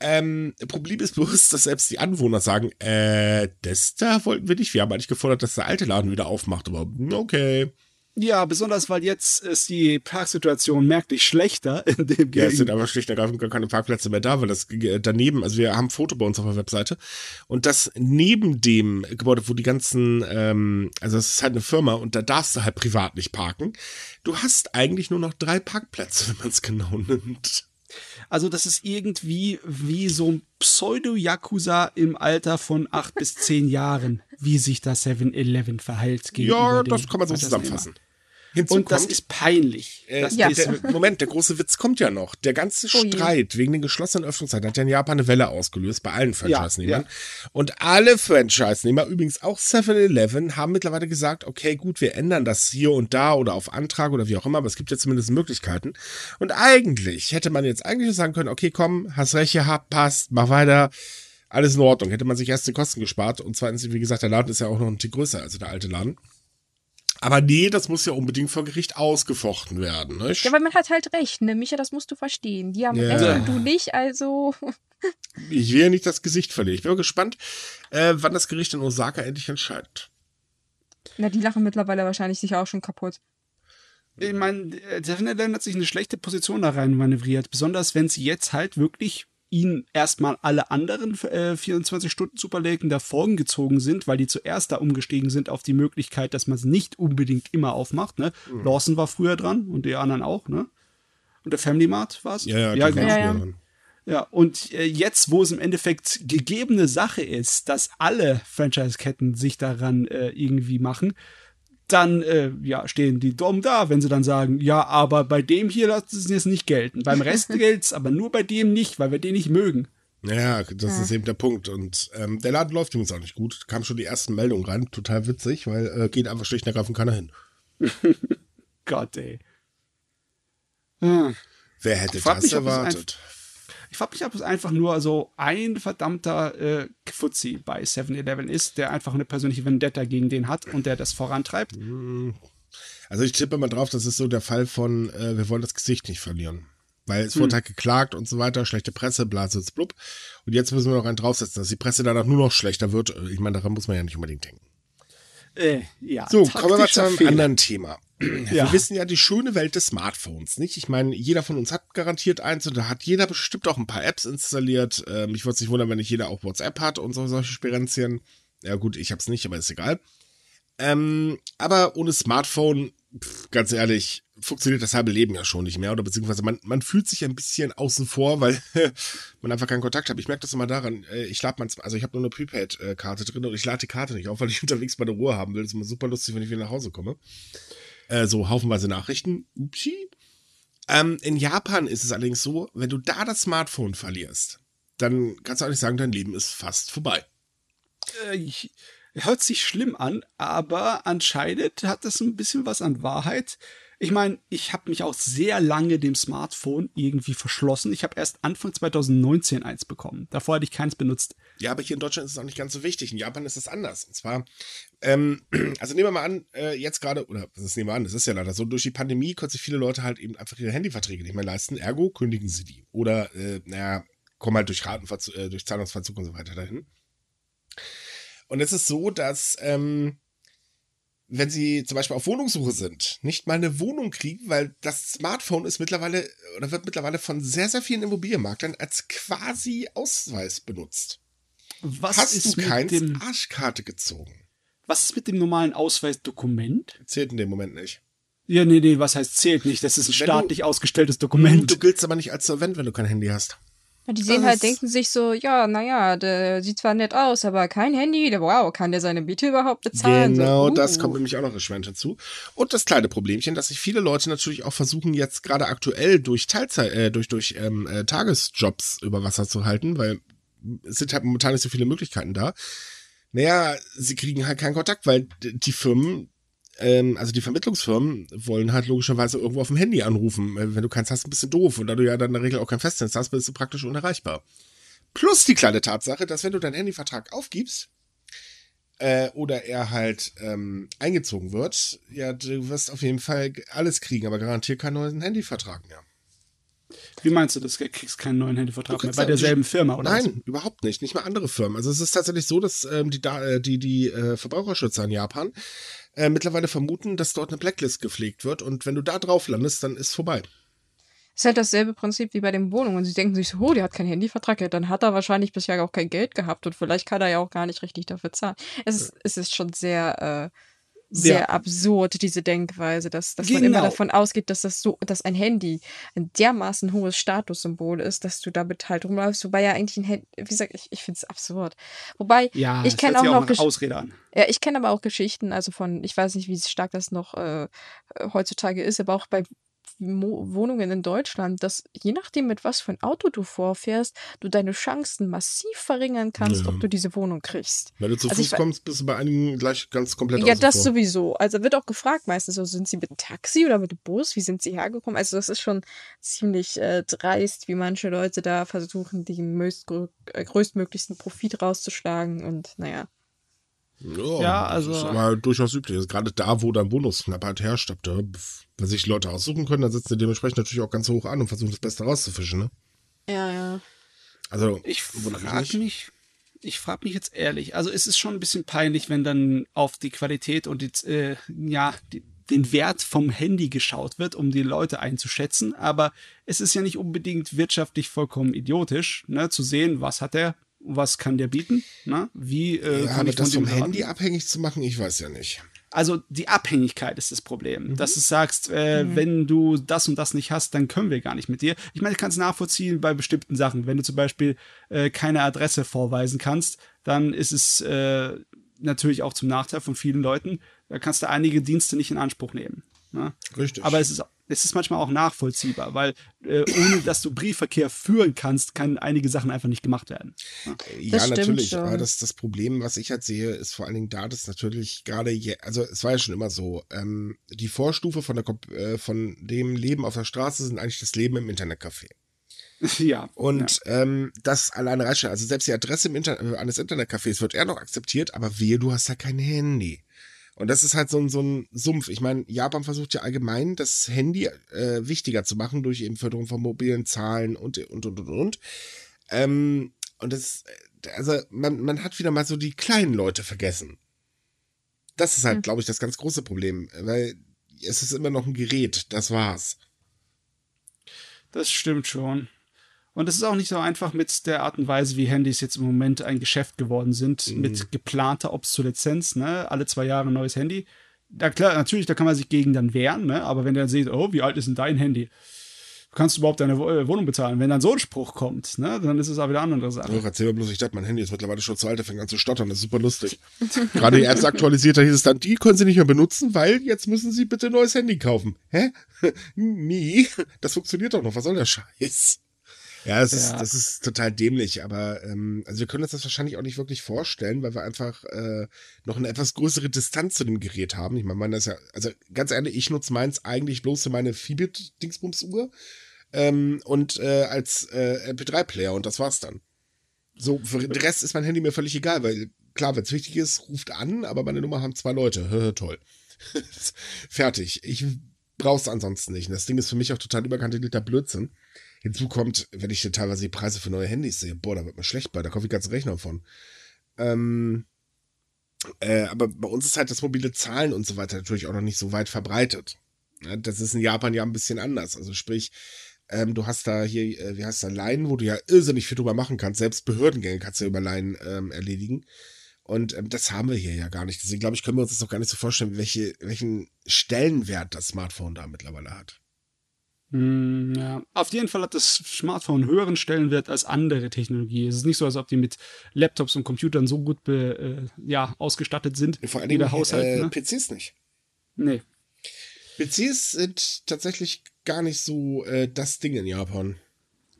Ähm, Problem ist bloß, dass selbst die Anwohner sagen, äh, das da wollten wir nicht. Wir haben eigentlich gefordert, dass der alte Laden wieder aufmacht, aber okay. Ja, besonders weil jetzt ist die Parksituation merklich schlechter in dem Ja, es sind aber schlicht und ergreifend gar keine Parkplätze mehr da, weil das äh, daneben, also wir haben ein Foto bei uns auf der Webseite und das neben dem Gebäude, wo die ganzen, ähm, also es ist halt eine Firma und da darfst du halt privat nicht parken. Du hast eigentlich nur noch drei Parkplätze, wenn man es genau nimmt. Also das ist irgendwie wie so ein Pseudo-Yakuza im Alter von acht bis zehn Jahren, wie sich das 7-Eleven verhält gegenüber Ja, das kann man so zusammenfassen. Hinzu Und das kommt, ist peinlich. Äh, Das Ja. ist, der, Moment, der große Witz kommt ja noch. Der ganze Oh je. Streit wegen den geschlossenen Öffnungszeiten hat ja in Japan eine Welle ausgelöst, bei allen Franchise-Nehmern. ja. Und alle Franchise-Nehmer, übrigens auch 7-Eleven, haben mittlerweile gesagt, okay, gut, wir ändern das hier und da oder auf Antrag oder wie auch immer, aber es gibt ja zumindest Möglichkeiten. Und eigentlich hätte man jetzt eigentlich sagen können, okay, komm, hast recht gehabt, passt, mach weiter. Alles in Ordnung. Hätte man sich erst die Kosten gespart und zweitens, wie gesagt, der Laden ist ja auch noch ein Tick größer als der alte Laden. Aber nee, das muss ja unbedingt vor Gericht ausgefochten werden. Nicht? Ja, weil man hat halt recht, ne? Micha, das musst du verstehen. Die haben Ja. recht und du nicht, also. Ich will ja nicht das Gesicht verlieren. Ich bin mal gespannt, äh, wann das Gericht in Osaka endlich entscheidet. Na, die lachen mittlerweile wahrscheinlich sich auch schon kaputt. ich meine, 7-Eleven hat sich eine schlechte Position da rein manövriert. Besonders wenn sie jetzt halt wirklich ihnen erstmal alle anderen äh, 24-Stunden-Superläden davon gezogen sind, weil die zuerst da umgestiegen sind auf die Möglichkeit, dass man es nicht unbedingt immer aufmacht. Ne? Mhm. Lawson war früher dran und die anderen auch. Ne? Und der Family Mart war es? Ja, ja, ja, waren ja, ja. Ja, und äh, jetzt, wo es im Endeffekt gegebene Sache ist, dass alle Franchise-Ketten sich daran äh, irgendwie machen, dann äh, ja, stehen die dumm da, wenn sie dann sagen, ja, aber bei dem hier lassen sie es nicht gelten. Beim Rest gilt's, aber nur bei dem nicht, weil wir den nicht mögen. Ja, das ist eben der Punkt. Und ähm, der Laden läuft übrigens auch nicht gut. Kamen schon die ersten Meldungen rein. Total witzig, weil äh, geht einfach schlicht und ergreifend keiner hin. Gott, ey. Ah. Wer hätte das es erwartet? Ich frage mich, ob es einfach nur so ein verdammter äh, Fuzzi bei 7-Eleven ist, der einfach eine persönliche Vendetta gegen den hat und der das vorantreibt. Also ich tippe mal drauf, das ist so der Fall von, äh, wir wollen das Gesicht nicht verlieren. Weil es hm. wurde halt geklagt und so weiter, schlechte Presse, blase, blub. Und jetzt müssen wir noch einen draufsetzen, dass die Presse danach nur noch schlechter wird. Ich meine, daran muss man ja nicht unbedingt denken. Äh, ja, so, kommen wir mal zu einem Fehler. anderen Thema. Ja. Wir wissen ja die schöne Welt des Smartphones, nicht? Ich meine, jeder von uns hat garantiert eins und da hat jeder bestimmt auch ein paar Apps installiert. Ähm, ich würde es nicht wundern, wenn nicht jeder auch WhatsApp hat und so, solche Spirenzien. Ja gut, ich habe es nicht, aber ist egal. Ähm, aber ohne Smartphone, pff, ganz ehrlich, funktioniert das halbe Leben ja schon nicht mehr. Oder beziehungsweise man, man fühlt sich ein bisschen außen vor, weil man einfach keinen Kontakt hat. Ich merke das immer daran, äh, ich lade manchmal, also ich habe nur eine Prepaid-Karte drin und ich lade die Karte nicht auf, weil ich unterwegs meine Ruhe haben will. Das ist immer super lustig, wenn ich wieder nach Hause komme. Äh, so haufenweise Nachrichten. Upsi. Ähm, in Japan ist es allerdings so, wenn du da das Smartphone verlierst, dann kannst du eigentlich sagen, dein Leben ist fast vorbei. Äh, ich, hört sich schlimm an, aber anscheinend hat das ein bisschen was an Wahrheit. Ich meine, ich habe mich auch sehr lange dem Smartphone irgendwie verschlossen. Ich habe erst Anfang 2019 eins bekommen. Davor hatte ich keins benutzt. Ja, aber hier in Deutschland ist es auch nicht ganz so wichtig. In Japan ist es anders. Und zwar, ähm, also nehmen wir mal an, äh, jetzt gerade, oder das nehmen wir an, das ist ja leider so, durch die Pandemie können sich viele Leute halt eben einfach ihre Handyverträge nicht mehr leisten. Ergo kündigen sie die. Oder, äh, naja, kommen halt durch äh, durch Zahlungsverzug und so weiter dahin. Und es ist so, dass ähm, wenn sie zum Beispiel auf Wohnungssuche sind, nicht mal eine Wohnung kriegen, weil das Smartphone ist mittlerweile oder wird mittlerweile von sehr, sehr vielen Immobilienmaklern als quasi Ausweis benutzt. Was Hast ist du keine Arschkarte gezogen? Was ist mit dem normalen Ausweisdokument? Zählt in dem Moment nicht. Ja, nee, nee, was heißt zählt nicht? Das ist ein wenn staatlich du, ausgestelltes Dokument. Du giltst aber nicht als Solvent, wenn du kein Handy hast. Ja, die sehen halt, denken sich so, ja, naja, der sieht zwar nett aus, aber kein Handy. Wow, kann der seine Miete überhaupt bezahlen? Genau, so, uh. das kommt nämlich auch noch erschwerend hinzu. Und das kleine Problemchen, dass sich viele Leute natürlich auch versuchen, jetzt gerade aktuell durch Teilzeit, äh, durch, durch ähm, äh, Tagesjobs über Wasser zu halten, weil es sind halt momentan nicht so viele Möglichkeiten da. Naja, sie kriegen halt keinen Kontakt, weil die Firmen ähm, also die Vermittlungsfirmen wollen halt logischerweise irgendwo auf dem Handy anrufen. Äh, wenn du keins hast, ein bisschen doof. Und da du ja dann in der Regel auch kein Festnetz hast, bist du praktisch unerreichbar. Plus die kleine Tatsache, dass wenn du deinen Handyvertrag aufgibst, äh, oder er halt ähm, eingezogen wird, ja, du wirst auf jeden Fall alles kriegen, aber garantiert keinen neuen Handyvertrag mehr. Wie meinst du das? Du kriegst keinen neuen Handyvertrag mehr bei derselben Firma, oder? Nein, was? überhaupt nicht. Nicht mal andere Firmen. Also es ist tatsächlich so, dass ähm, die, äh, die, die äh, Verbraucherschützer in Japan äh, mittlerweile vermuten, dass dort eine Blacklist gepflegt wird und wenn du da drauf landest, dann ist vorbei. Ist halt dasselbe Prinzip wie bei den Wohnungen. Sie denken sich so, oh, der hat keinen Handyvertrag, ja, dann hat er wahrscheinlich bisher auch kein Geld gehabt und vielleicht kann er ja auch gar nicht richtig dafür zahlen. Es ist, es ist schon sehr äh, sehr ja. absurd, diese Denkweise, dass, dass genau. man immer genau. davon ausgeht, dass das so, dass ein Handy ein dermaßen hohes Statussymbol ist, dass du damit halt rumläufst, wobei ja eigentlich ein Handy, wie gesagt, ich, ich finde es absurd. Wobei, ja, ich kenne auch noch auch Ausrede an. Ja, ich kenne aber auch Geschichten, also von, ich weiß nicht, wie stark das noch äh, heutzutage ist, aber auch bei Wohnungen in Deutschland, dass je nachdem, mit was für ein Auto du vorfährst, du deine Chancen massiv verringern kannst, ja. ob du diese Wohnung kriegst. Wenn du zu also Fuß kommst, bist du bei einigen gleich ganz komplett Ja, das vor. sowieso. Also wird auch gefragt meistens, so, sind sie mit dem Taxi oder mit dem Bus? Wie sind sie hergekommen? Also das ist schon ziemlich äh, dreist, wie manche Leute da versuchen, den äh, größtmöglichsten Profit rauszuschlagen und naja. Ja, ja, also. Das ist aber durchaus üblich. Also gerade da, wo dann Bonusknappheit herrscht, da, wenn sich Leute aussuchen können, dann sitzen sie dementsprechend natürlich auch ganz hoch an und versuchen das Beste rauszufischen, ne? Ja, ja. Also, ich frage mich, ich frage mich jetzt ehrlich, also es ist schon ein bisschen peinlich, wenn dann auf die Qualität und die, äh, ja, die, den Wert vom Handy geschaut wird, um die Leute einzuschätzen. Aber es ist ja nicht unbedingt wirtschaftlich vollkommen idiotisch, ne, zu sehen, was hat er was kann der bieten? Na? Wie äh, ja, kann aber ich das vom Handy abhängig zu machen, ich weiß ja nicht. Also die Abhängigkeit ist das Problem, mhm. dass du sagst, äh, mhm. wenn du das und das nicht hast, dann können wir gar nicht mit dir. Ich meine, ich kann es nachvollziehen bei bestimmten Sachen. Wenn du zum Beispiel äh, keine Adresse vorweisen kannst, dann ist es äh, natürlich auch zum Nachteil von vielen Leuten. Da kannst du einige Dienste nicht in Anspruch nehmen. Ne? Richtig. Aber es ist es ist manchmal auch nachvollziehbar, weil äh, ohne dass du Briefverkehr führen kannst, kann einige Sachen einfach nicht gemacht werden. Ja, ja natürlich. Schon. Aber das, das Problem, was ich halt sehe, ist vor allen Dingen da, dass natürlich gerade, also es war ja schon immer so, ähm, die Vorstufe von, der, äh, von dem Leben auf der Straße sind eigentlich das Leben im Internetcafé. Ja. Und ähm, das alleine reicht schon. Also selbst die Adresse im Inter äh, eines Internetcafés wird eher noch akzeptiert, aber wehe, du hast da kein Handy. Und das ist halt so ein, so ein Sumpf. Ich meine, Japan versucht ja allgemein, das Handy äh, wichtiger zu machen durch eben Förderung von mobilen Zahlen und, und, und, und, und. Ähm, und das, also man, man hat wieder mal so die kleinen Leute vergessen. Das ist halt, Hm. glaube ich, das ganz große Problem, weil es ist immer noch ein Gerät, das war's. Das stimmt schon. Und es ist auch nicht so einfach mit der Art und Weise, wie Handys jetzt im Moment ein Geschäft geworden sind, Mhm. mit geplanter Obsoleszenz, ne? Alle zwei Jahre ein neues Handy. Da klar, natürlich, da kann man sich gegen dann wehren, ne? Aber wenn der sieht, oh, wie alt ist denn dein Handy? Kannst du überhaupt deine äh, Wohnung bezahlen? Wenn dann so ein Spruch kommt, ne, dann ist es auch wieder eine andere Sache. Doch, erzähl mir bloß, ich dachte, mein Handy ist mittlerweile schon zu alt, der fängt an zu stottern, das ist super lustig. Gerade die Ärzte aktualisiert, da hieß es dann, die können sie nicht mehr benutzen, weil jetzt müssen sie bitte ein neues Handy kaufen. Hä? Nie? Das funktioniert doch noch, was soll der Scheiß? Ja, das, Ist, Ja. das ist total dämlich, aber ähm, also wir können uns das wahrscheinlich auch nicht wirklich vorstellen, weil wir einfach äh, noch eine etwas größere Distanz zu dem Gerät haben. Ich meine, meine ist ja, also ganz ehrlich, ich nutze meins eigentlich bloß für meine Fibit-Dingsbums-Uhr ähm, und äh, als äh, MP3-Player und das war's dann. So, für den Rest ist mein Handy mir völlig egal, weil klar, wenn es wichtig ist, ruft an, aber meine Nummer haben zwei Leute. Toll. Fertig. Ich brauch's ansonsten nicht. Und das Ding ist für mich auch total überkantelierter Blödsinn. Hinzu kommt, wenn ich hier teilweise die Preise für neue Handys sehe, boah, da wird mir schlecht bei, da kaufe ich ganzen Rechner von. Ähm, äh, aber bei uns ist halt das mobile Zahlen und so weiter natürlich auch noch nicht so weit verbreitet. Ja, das ist in Japan ja ein bisschen anders. Also sprich, ähm, du hast da hier, äh, wie heißt da, Line, wo du ja irrsinnig viel drüber machen kannst. Selbst Behördengänge kannst du ja über Line ähm, erledigen. Und ähm, das haben wir hier ja gar nicht. Deswegen glaube ich, können wir uns das noch gar nicht so vorstellen, welche, welchen Stellenwert das Smartphone da mittlerweile hat. Hm, ja. Auf jeden Fall hat das Smartphone einen höheren Stellenwert als andere Technologie. Es ist nicht so, als ob die mit Laptops und Computern so gut be, äh, ja, ausgestattet sind. Vor allen wie Dingen der Haushalt. äh, ne? PCs nicht. Nee. PCs sind tatsächlich gar nicht so äh, das Ding in Japan.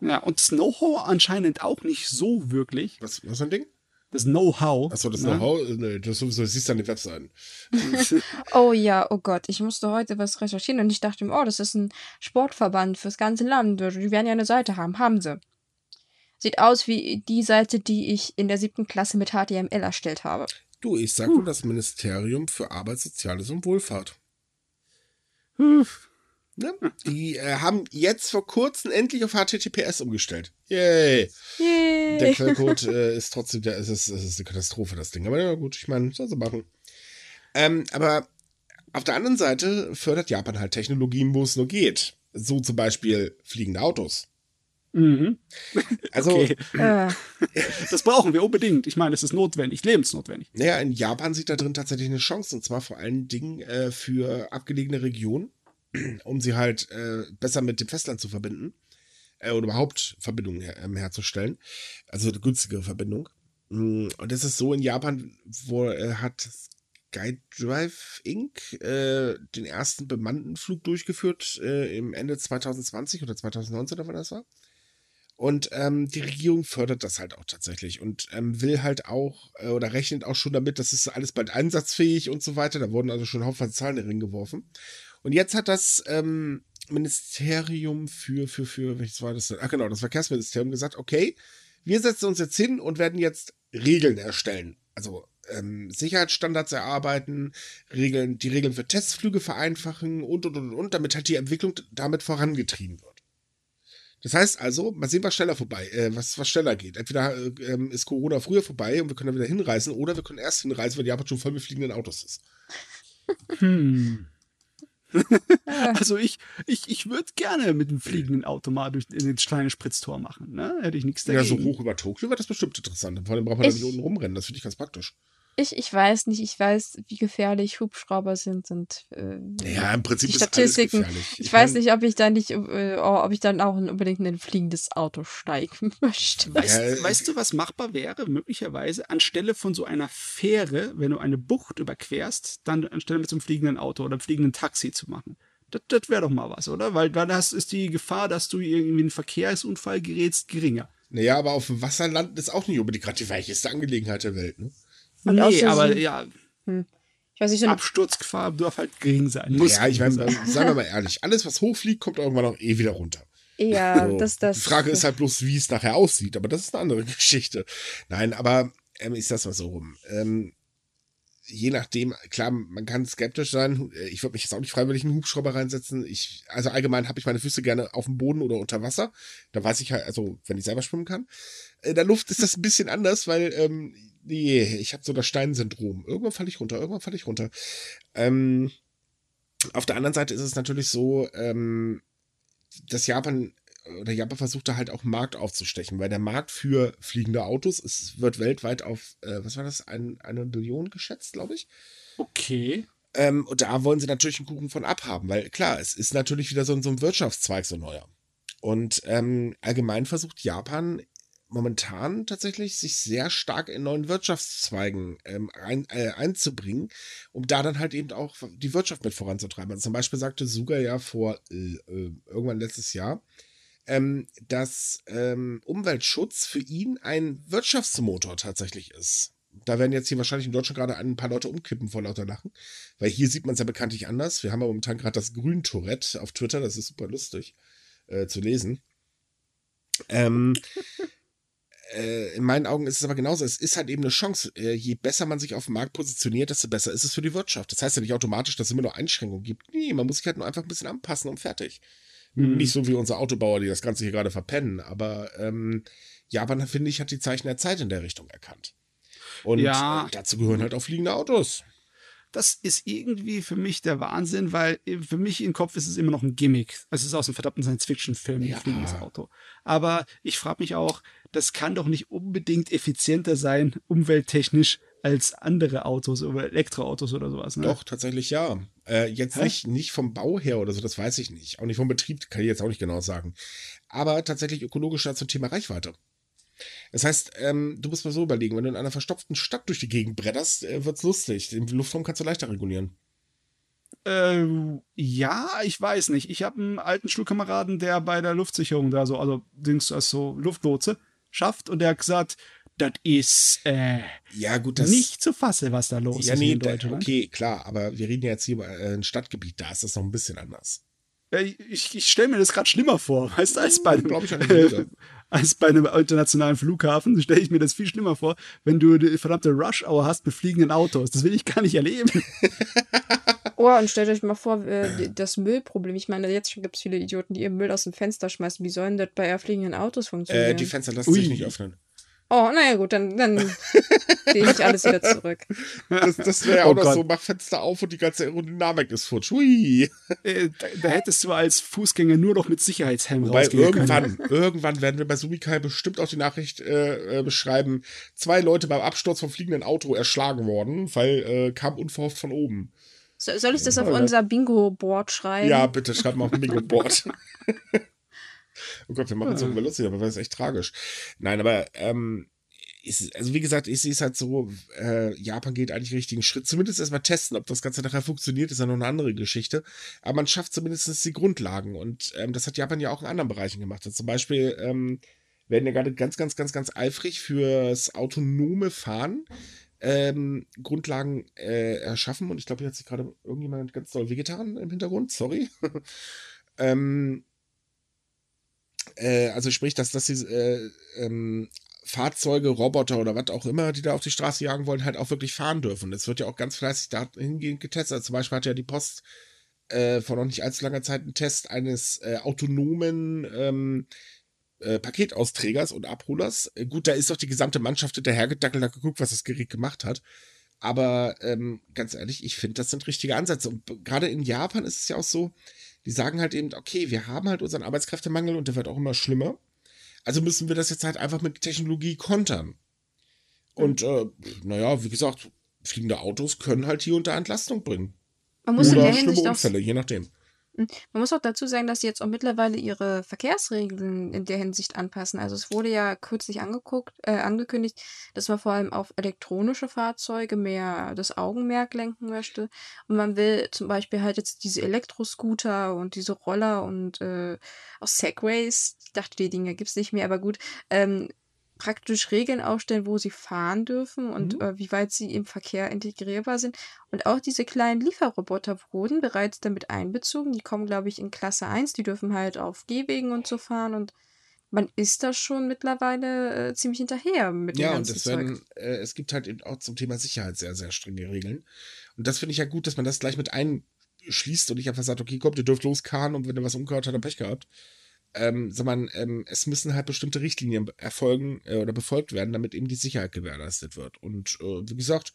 Ja, und das Know-how anscheinend auch nicht so wirklich. Was, was für ein Ding? Das Know-how. Achso, das ne? Know-how? Nee, das sowieso, siehst du an den Webseiten. Oh ja, oh Gott, ich musste heute was recherchieren und ich dachte mir, oh, das ist ein Sportverband fürs ganze Land. Die werden ja eine Seite haben. Haben sie. Sieht aus wie die Seite, die ich in der siebten Klasse mit HTML erstellt habe. Du, ich sag nur das Ministerium für Arbeit, Soziales und Wohlfahrt. Puh. Ne? Die äh, haben jetzt vor kurzem endlich auf HTTPS umgestellt. Yay! Der Yay! Quellcode äh, ist trotzdem, der, es, ist, es ist eine Katastrophe, das Ding. Aber ja, gut, ich meine, soll sie machen. Ähm, aber auf der anderen Seite fördert Japan halt Technologien, wo es nur geht. So zum Beispiel fliegende Autos. Mhm. Also, Okay. Äh, Das brauchen wir unbedingt. Ich meine, es ist notwendig, lebensnotwendig. naja, in Japan sieht da drin tatsächlich eine Chance. Und zwar vor allen Dingen äh, für abgelegene Regionen, um sie halt äh, besser mit dem Festland zu verbinden. Äh, oder überhaupt Verbindungen her ähm, herzustellen. Also eine günstige Verbindung. Mm, Und das ist so in Japan, wo äh, hat SkyDrive Inc. Äh, den ersten bemannten Flug durchgeführt äh, im Ende 2020 oder 2019 oder wann das war. Und ähm, die Regierung fördert das halt auch tatsächlich und ähm, will halt auch äh, oder rechnet auch schon damit, das ist alles bald einsatzfähig und so weiter. Da wurden also schon haufenweise Zahlen in den Ring geworfen. Und jetzt hat das ähm, Ministerium für, für, für, welches war das denn? Ach genau, das Verkehrsministerium gesagt, okay, wir setzen uns jetzt hin und werden jetzt Regeln erstellen. Also ähm, Sicherheitsstandards erarbeiten, Regeln, die Regeln für Testflüge vereinfachen und, und, und, und, damit halt die Entwicklung damit vorangetrieben wird. Das heißt also, mal sehen, was schneller vorbei, äh, was, was schneller geht. Entweder äh, ähm, ist Corona früher vorbei und wir können dann wieder hinreisen, oder wir können erst hinreisen, wenn Japan schon voll mit fliegenden Autos ist. Hm. Also ich, ich, ich würde gerne mit dem fliegenden Auto mal durch in den kleinen Spritztor machen. Ne? Hätte ich nichts Ja, dagegen. so hoch über Tokio wäre das bestimmt interessant. Vor allem braucht man da Ich- nicht unten rumrennen. Das finde ich ganz praktisch. Ich, ich weiß nicht, ich weiß, wie gefährlich Hubschrauber sind und äh, Ja, im Prinzip die ist alles Statistiken. gefährlich. Ich, weiß mein, nicht, ob ich da nicht, äh, ob ich dann auch in, unbedingt in ein fliegendes Auto steigen möchte. Weißt, Ja, weißt du, was machbar wäre? Möglicherweise anstelle von so einer Fähre, wenn du eine Bucht überquerst, dann anstelle mit so einem fliegenden Auto oder einem fliegenden Taxi zu machen. Das, das wäre doch mal was, oder? Weil dann hast, ist die Gefahr, dass du irgendwie in einen Verkehrsunfall gerätst, geringer. Naja, aber auf dem Wasser landen ist auch nicht unbedingt gerade die weicheste Angelegenheit der Welt. Ne? Und nee, außerdem- aber ja, Ich weiß nicht, so Absturzgefahr darf halt gering sein. Muss Ja, ich meine, sagen wir mal ehrlich, alles, was hochfliegt, kommt irgendwann auch eh wieder runter. Ja, so. das, das. Die Frage ist halt bloß, wie es nachher aussieht, aber das ist eine andere Geschichte. Nein, aber ähm, ich sag's mal so rum. Ähm, je nachdem, klar, man kann skeptisch sein. Ich würde mich jetzt auch nicht freiwillig in einen Hubschrauber reinsetzen. Ich, also allgemein habe ich meine Füße gerne auf dem Boden oder unter Wasser. Da weiß ich halt, also wenn ich selber schwimmen kann. In der Luft ist das ein bisschen anders, weil ähm, nee, ich habe so das Steinsyndrom. Irgendwann falle ich runter, irgendwann falle ich runter. Ähm, auf der anderen Seite ist es natürlich so, ähm, dass Japan oder Japan versucht da halt auch Markt aufzustechen, weil der Markt für fliegende Autos, es wird weltweit auf, äh, was war das, ein, eine Billion geschätzt, glaube ich. Okay. Ähm, und da wollen sie natürlich einen Kuchen von abhaben, weil klar, es ist natürlich wieder so, so ein Wirtschaftszweig, so neuer. Und ähm, allgemein versucht Japan momentan tatsächlich sich sehr stark in neuen Wirtschaftszweigen ähm, ein, äh, einzubringen, um da dann halt eben auch die Wirtschaft mit voranzutreiben. Also zum Beispiel sagte Suga ja vor äh, äh irgendwann letztes Jahr, ähm, dass ähm, Umweltschutz für ihn ein Wirtschaftsmotor tatsächlich ist. Da werden jetzt hier wahrscheinlich in Deutschland gerade ein paar Leute umkippen vor lauter Lachen, weil hier sieht man es ja bekanntlich anders. Wir haben ja momentan gerade das Grün-Tourette auf Twitter, das ist super lustig äh, zu lesen. Ähm, äh, in meinen Augen ist es aber genauso. Es ist halt eben eine Chance. Äh, je besser man sich auf dem Markt positioniert, desto besser ist es für die Wirtschaft. Das heißt ja nicht automatisch, dass es immer nur Einschränkungen gibt. Nee, man muss sich halt nur einfach ein bisschen anpassen und fertig. Mhm. Nicht so wie unsere Autobauer, die das Ganze hier gerade verpennen, aber ähm, Japan, finde ich, hat die Zeichen der Zeit in der Richtung erkannt. Und ja. äh, dazu gehören halt auch fliegende Autos. Das ist irgendwie für mich der Wahnsinn, weil für mich im Kopf ist es immer noch ein Gimmick. Es ist aus einem verdammten Science-Fiction-Film, ein ja. fliegendes Auto. Aber ich frage mich auch, das kann doch nicht unbedingt effizienter sein, umwelttechnisch, als andere Autos oder Elektroautos oder sowas. Ne? Doch, tatsächlich ja. Äh, jetzt nicht, nicht vom Bau her oder so, das weiß ich nicht. Auch nicht vom Betrieb, kann ich jetzt auch nicht genau sagen. Aber tatsächlich ökologischer zum Thema Reichweite. Das heißt, ähm, du musst mal so überlegen, wenn du in einer verstopften Stadt durch die Gegend bretterst, äh, wird's lustig. Den Luftraum kannst du leichter regulieren. Äh, ja, ich weiß nicht. Ich habe einen alten Schulkameraden, der bei der Luftsicherung da so, also Dings, also Luftlotse, schafft und der hat gesagt, das ist äh, ja, gut, das, nicht zu fassen, was da los ja, ist nee, in Deutschland. Okay, klar, aber wir reden ja jetzt hier über äh, ein Stadtgebiet, da ist das noch ein bisschen anders. Ich, ich stelle mir das gerade schlimmer vor, weißt du, als bei, einem, äh, als bei einem internationalen Flughafen stelle ich mir das viel schlimmer vor, wenn du die verdammte Rush-Hour hast mit fliegenden Autos. Das will ich gar nicht erleben. Oh, und stellt euch mal vor, äh, das Müllproblem. Ich meine, jetzt schon gibt es viele Idioten, die ihr Müll aus dem Fenster schmeißen. Wie sollen das bei fliegenden Autos funktionieren? Äh, die Fenster lassen Ui. sich nicht öffnen. Oh, naja, gut, dann, dann gehe ich alles wieder zurück. Das, das wäre ja oh auch noch so, mach Fenster auf und die ganze Aerodynamik ist futsch. Hui. Äh, da, da, hättest du als Fußgänger nur noch mit Sicherheitshelm Weil irgendwann, können. irgendwann werden wir bei Sumikai bestimmt auch die Nachricht äh, äh, beschreiben, zwei Leute beim Absturz vom fliegenden Auto erschlagen worden, weil äh, kam unverhofft von oben. So, soll ich das auf unser Bingo-Board schreiben? Ja, bitte, schreib mal auf ein Bingo-Board. Oh Gott, wir machen es ja. irgendwann lustig, aber das ist echt tragisch. Nein, aber ähm, ist, also wie gesagt, ich sehe es halt so, äh, Japan geht eigentlich richtigen Schritt. Zumindest erstmal testen, ob das Ganze nachher funktioniert, ist ja noch eine andere Geschichte. Aber man schafft zumindest die Grundlagen. Und ähm, das hat Japan ja auch in anderen Bereichen gemacht. Also zum Beispiel ähm, werden ja gerade ganz, ganz, ganz, ganz eifrig fürs autonome Fahren ähm, Grundlagen äh, erschaffen. Und ich glaube, hier hat sich gerade irgendjemand ganz doll wehgetan im Hintergrund. Sorry. ähm, äh, also sprich, dass, dass sie äh, ähm, Fahrzeuge, Roboter oder was auch immer, die da auf die Straße jagen wollen, halt auch wirklich fahren dürfen. Es wird ja auch ganz fleißig dahingehend getestet. Also zum Beispiel hat ja die Post äh, vor noch nicht allzu langer Zeit einen Test eines äh, autonomen ähm, äh, Paketausträgers und Abholers. Äh, gut, da ist doch die gesamte Mannschaft hinterhergedackelt, hat geguckt, was das Gerät gemacht hat. Aber ähm, ganz ehrlich, ich finde, das sind richtige Ansätze. Und gerade in Japan ist es ja auch so, die sagen halt eben, okay, wir haben halt unseren Arbeitskräftemangel und der wird auch immer schlimmer. Also müssen wir das jetzt halt einfach mit Technologie kontern. Und äh, naja, wie gesagt, fliegende Autos können halt hier unter Entlastung bringen. Man muss Oder schlimme Unfälle, je nachdem. Hm. Man muss auch dazu sagen, dass sie jetzt auch mittlerweile ihre Verkehrsregeln in der Hinsicht anpassen. Also es wurde ja kürzlich angeguckt, äh, angekündigt, dass man vor allem auf elektronische Fahrzeuge mehr das Augenmerk lenken möchte. Und man will zum Beispiel halt jetzt diese Elektroscooter und diese Roller und äh, auch Segways, ich dachte, die Dinge gibt es nicht mehr, aber gut, ähm, praktisch Regeln aufstellen, wo sie fahren dürfen und Mhm. äh, wie weit sie im Verkehr integrierbar sind. Und auch diese kleinen Lieferroboter wurden bereits damit einbezogen. Die kommen, glaube ich, in Klasse 1. Die dürfen halt auf Gehwegen und so fahren und man ist da schon mittlerweile äh, ziemlich hinterher mit dem Ja, und ganzen es Zeug. werden, äh, es gibt halt eben auch zum Thema Sicherheit sehr, sehr strenge Regeln. Und das finde ich ja gut, dass man das gleich mit einschließt und nicht einfach sagt, okay, kommt, ihr dürft loskarren und wenn ihr was umgehört habt, dann Pech gehabt. Ähm, sondern ähm, es müssen halt bestimmte Richtlinien erfolgen äh, oder befolgt werden, damit eben die Sicherheit gewährleistet wird. Und äh, wie gesagt,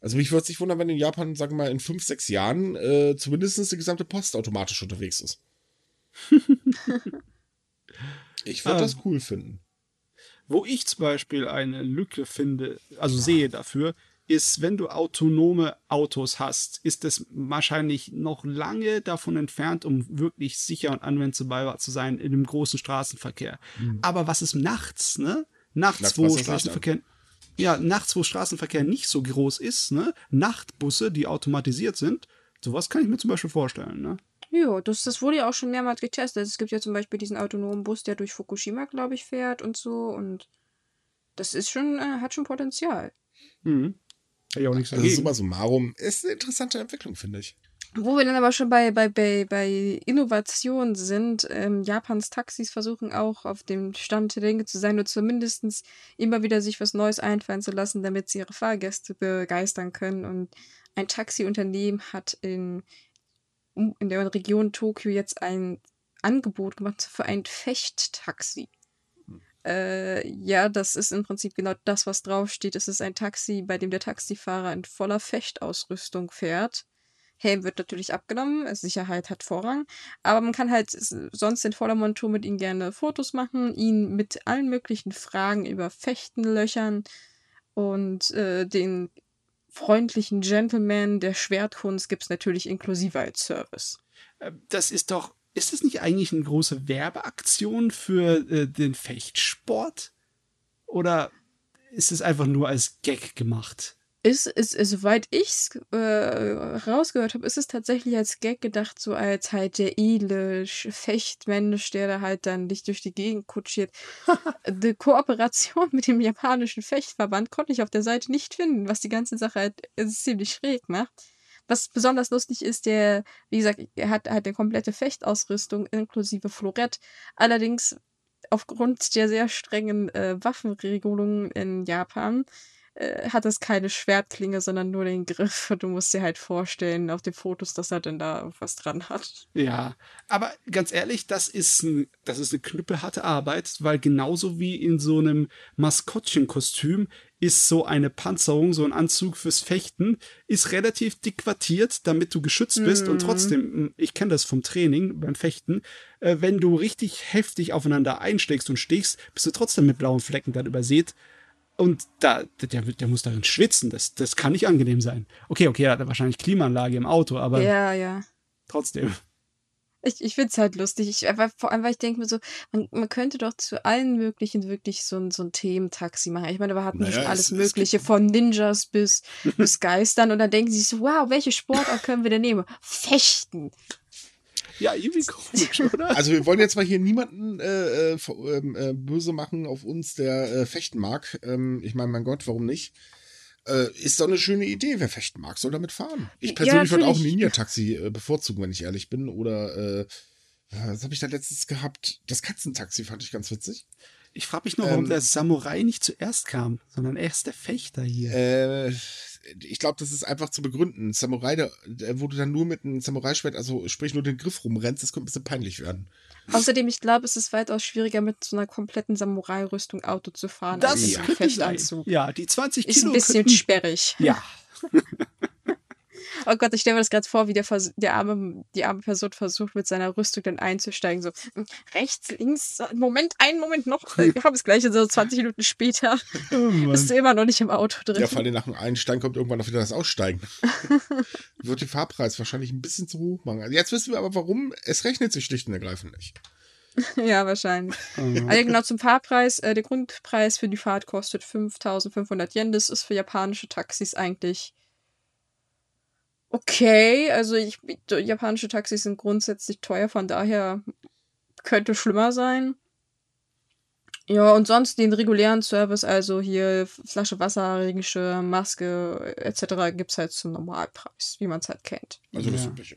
also mich würde es nicht wundern, wenn in Japan, sagen wir mal, in fünf, sechs Jahren äh, zumindest die gesamte Post automatisch unterwegs ist. ich würde Ähm. das cool finden. Wo ich zum Beispiel eine Lücke finde, also sehe dafür, ist, wenn du autonome Autos hast, ist es wahrscheinlich noch lange davon entfernt, um wirklich sicher und anwendbar zu sein in dem großen Straßenverkehr. Aber was ist nachts, ne? Nachts, Nachts wo Straßenverkehr, ja, nachts, wo Straßenverkehr nicht so groß ist, ne? Nachtbusse, die automatisiert sind, sowas kann ich mir zum Beispiel vorstellen, ne? Ja, das, das wurde ja auch schon mehrmals getestet. Es gibt ja zum Beispiel diesen autonomen Bus, der durch Fukushima, glaube ich, fährt und so. Und das ist schon, äh, hat schon Potenzial. Mhm. Hätte ich auch nichts Also dagegen. summa summarum ist eine interessante Entwicklung, finde ich. Wo wir dann aber schon bei, bei, bei, bei Innovation sind, ähm, Japans Taxis versuchen auch auf dem Stand der Dinge zu sein oder zumindest immer wieder sich was Neues einfallen zu lassen, damit sie ihre Fahrgäste begeistern können. Und ein Taxiunternehmen hat in, in der Region Tokio jetzt ein Angebot gemacht für ein Fechttaxi. Äh, ja, das ist im Prinzip genau das, was draufsteht. Es ist ein Taxi, bei dem der Taxifahrer in voller Fechtausrüstung fährt. Helm wird natürlich abgenommen, äh, Sicherheit hat Vorrang, aber man kann halt sonst in voller Montur mit ihm gerne Fotos machen, ihn mit allen möglichen Fragen über Fechten löchern und äh, den freundlichen Gentleman der Schwertkunst gibt es natürlich inklusive als Service. Äh, Das ist doch, ist das nicht eigentlich eine große Werbeaktion für äh, den Fechtsport? Oder ist es einfach nur als Gag gemacht? Ist, ist, ist soweit ich es äh, rausgehört habe, ist es tatsächlich als Gag gedacht, so als halt der edle Sch- Fechtmensch, der da halt dann dich durch die Gegend kutschiert. Die Kooperation mit dem japanischen Fechtverband konnte ich auf der Seite nicht finden, was die ganze Sache halt äh, ziemlich schräg macht. Was besonders lustig ist, der, wie gesagt, er hat halt eine komplette Fechtausrüstung inklusive Florett. Allerdings aufgrund der sehr strengen äh, Waffenregelungen in Japan äh, hat es keine Schwertklinge, sondern nur den Griff. Und du musst dir halt vorstellen auf den Fotos, dass er denn da irgendwas dran hat. Ja, aber ganz ehrlich, das ist, ein, das ist eine knüppelharte Arbeit, weil genauso wie in so einem Maskottchenkostüm ist so eine Panzerung, so ein Anzug fürs Fechten, ist relativ dick quartiert, damit du geschützt bist. Und trotzdem, ich kenne das vom Training beim Fechten, äh, wenn du richtig heftig aufeinander einschlägst und stichst, bist du trotzdem mit blauen Flecken dann übersät. Und da, der, der muss darin schwitzen. Das, das kann nicht angenehm sein. Okay, okay, er hat wahrscheinlich Klimaanlage im Auto, aber Ja, ja. trotzdem. Ich, ich finde es halt lustig. Ich, aber vor allem, weil ich denke mir so, man, man könnte doch zu allen möglichen wirklich so ein, so ein Thementaxi machen. Ich meine, wir hatten Naja, schon es- alles es Mögliche, von Ninjas bis, bis Geistern. Und dann denken sie so, wow, welche Sportart können wir denn nehmen? Fechten. Ja, irgendwie komisch, oder? Also wir wollen jetzt mal hier niemanden äh, äh, ähm, äh, böse machen auf uns, der äh, fechten mag. Ähm, ich meine, mein Gott, warum nicht? Äh, ist doch eine schöne Idee. Wer fechten mag, soll damit fahren. Ich Ja, persönlich würde auch ein. Ninja-Taxi äh, bevorzugen, wenn ich ehrlich bin. Oder äh, was habe ich da letztens gehabt? Das Katzentaxi fand ich ganz witzig. Ich frage mich nur, warum Ähm, der Samurai nicht zuerst kam, sondern erst der Fechter hier. Äh, ich glaube, das ist einfach zu begründen. Samurai, der, der wurde dann nur mit einem Samurai-Schwert, also sprich nur den Griff rumrennst, das könnte ein bisschen peinlich werden. Außerdem, ich glaube, es ist weitaus schwieriger, mit so einer kompletten Samurai-Rüstung Auto zu fahren. als mit einem könnte sein. Fechtanzug. Ja, die 20 Ist Kilo ein bisschen könnten, sperrig. Ja, Oh Gott, ich stelle mir das gerade vor, wie der, Vers der arme, die arme Person versucht, mit seiner Rüstung dann einzusteigen. So, hm, rechts, links, Moment, einen Moment noch. Wir haben es gleich, so 20 Minuten später. Bist du immer noch nicht im Auto drin. Ja, vor allem nach dem Einsteigen kommt irgendwann noch wieder das Aussteigen. Wird den Fahrpreis wahrscheinlich ein bisschen zu hoch machen. Also jetzt wissen wir aber warum. Es rechnet sich schlicht und ergreifend nicht. Ja, wahrscheinlich. Also genau zum Fahrpreis. Äh, der Grundpreis für die Fahrt kostet 5500 Yen. Das ist für japanische Taxis eigentlich okay. Also ich, japanische Taxis sind grundsätzlich teuer, von daher könnte schlimmer sein. Ja, und sonst den regulären Service, also hier Flasche Wasser, Regenschirm, Maske etc., gibt es halt zum Normalpreis, wie man es halt kennt. Also das Ja. Übliche.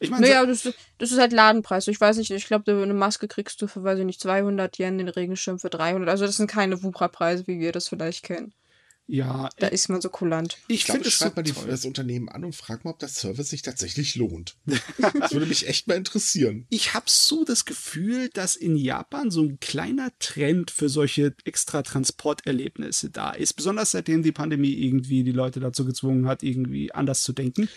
Ich meine, Naja, das, das ist halt Ladenpreis. Ich weiß nicht, ich glaube, eine Maske kriegst du für, weiß ich nicht, 200 Yen, den Regenschirm für 300. Also das sind keine Wupra-Preise, wie wir das vielleicht kennen. Ja, Da ist man so kulant. ich Ich glaube, finde es so schreib mal die, das Unternehmen an und frag mal, ob der Service sich tatsächlich lohnt. das würde mich echt mal interessieren. Ich habe so das Gefühl, dass in Japan so ein kleiner Trend für solche extra Transporterlebnisse da ist. Besonders seitdem die Pandemie irgendwie die Leute dazu gezwungen hat, irgendwie anders zu denken.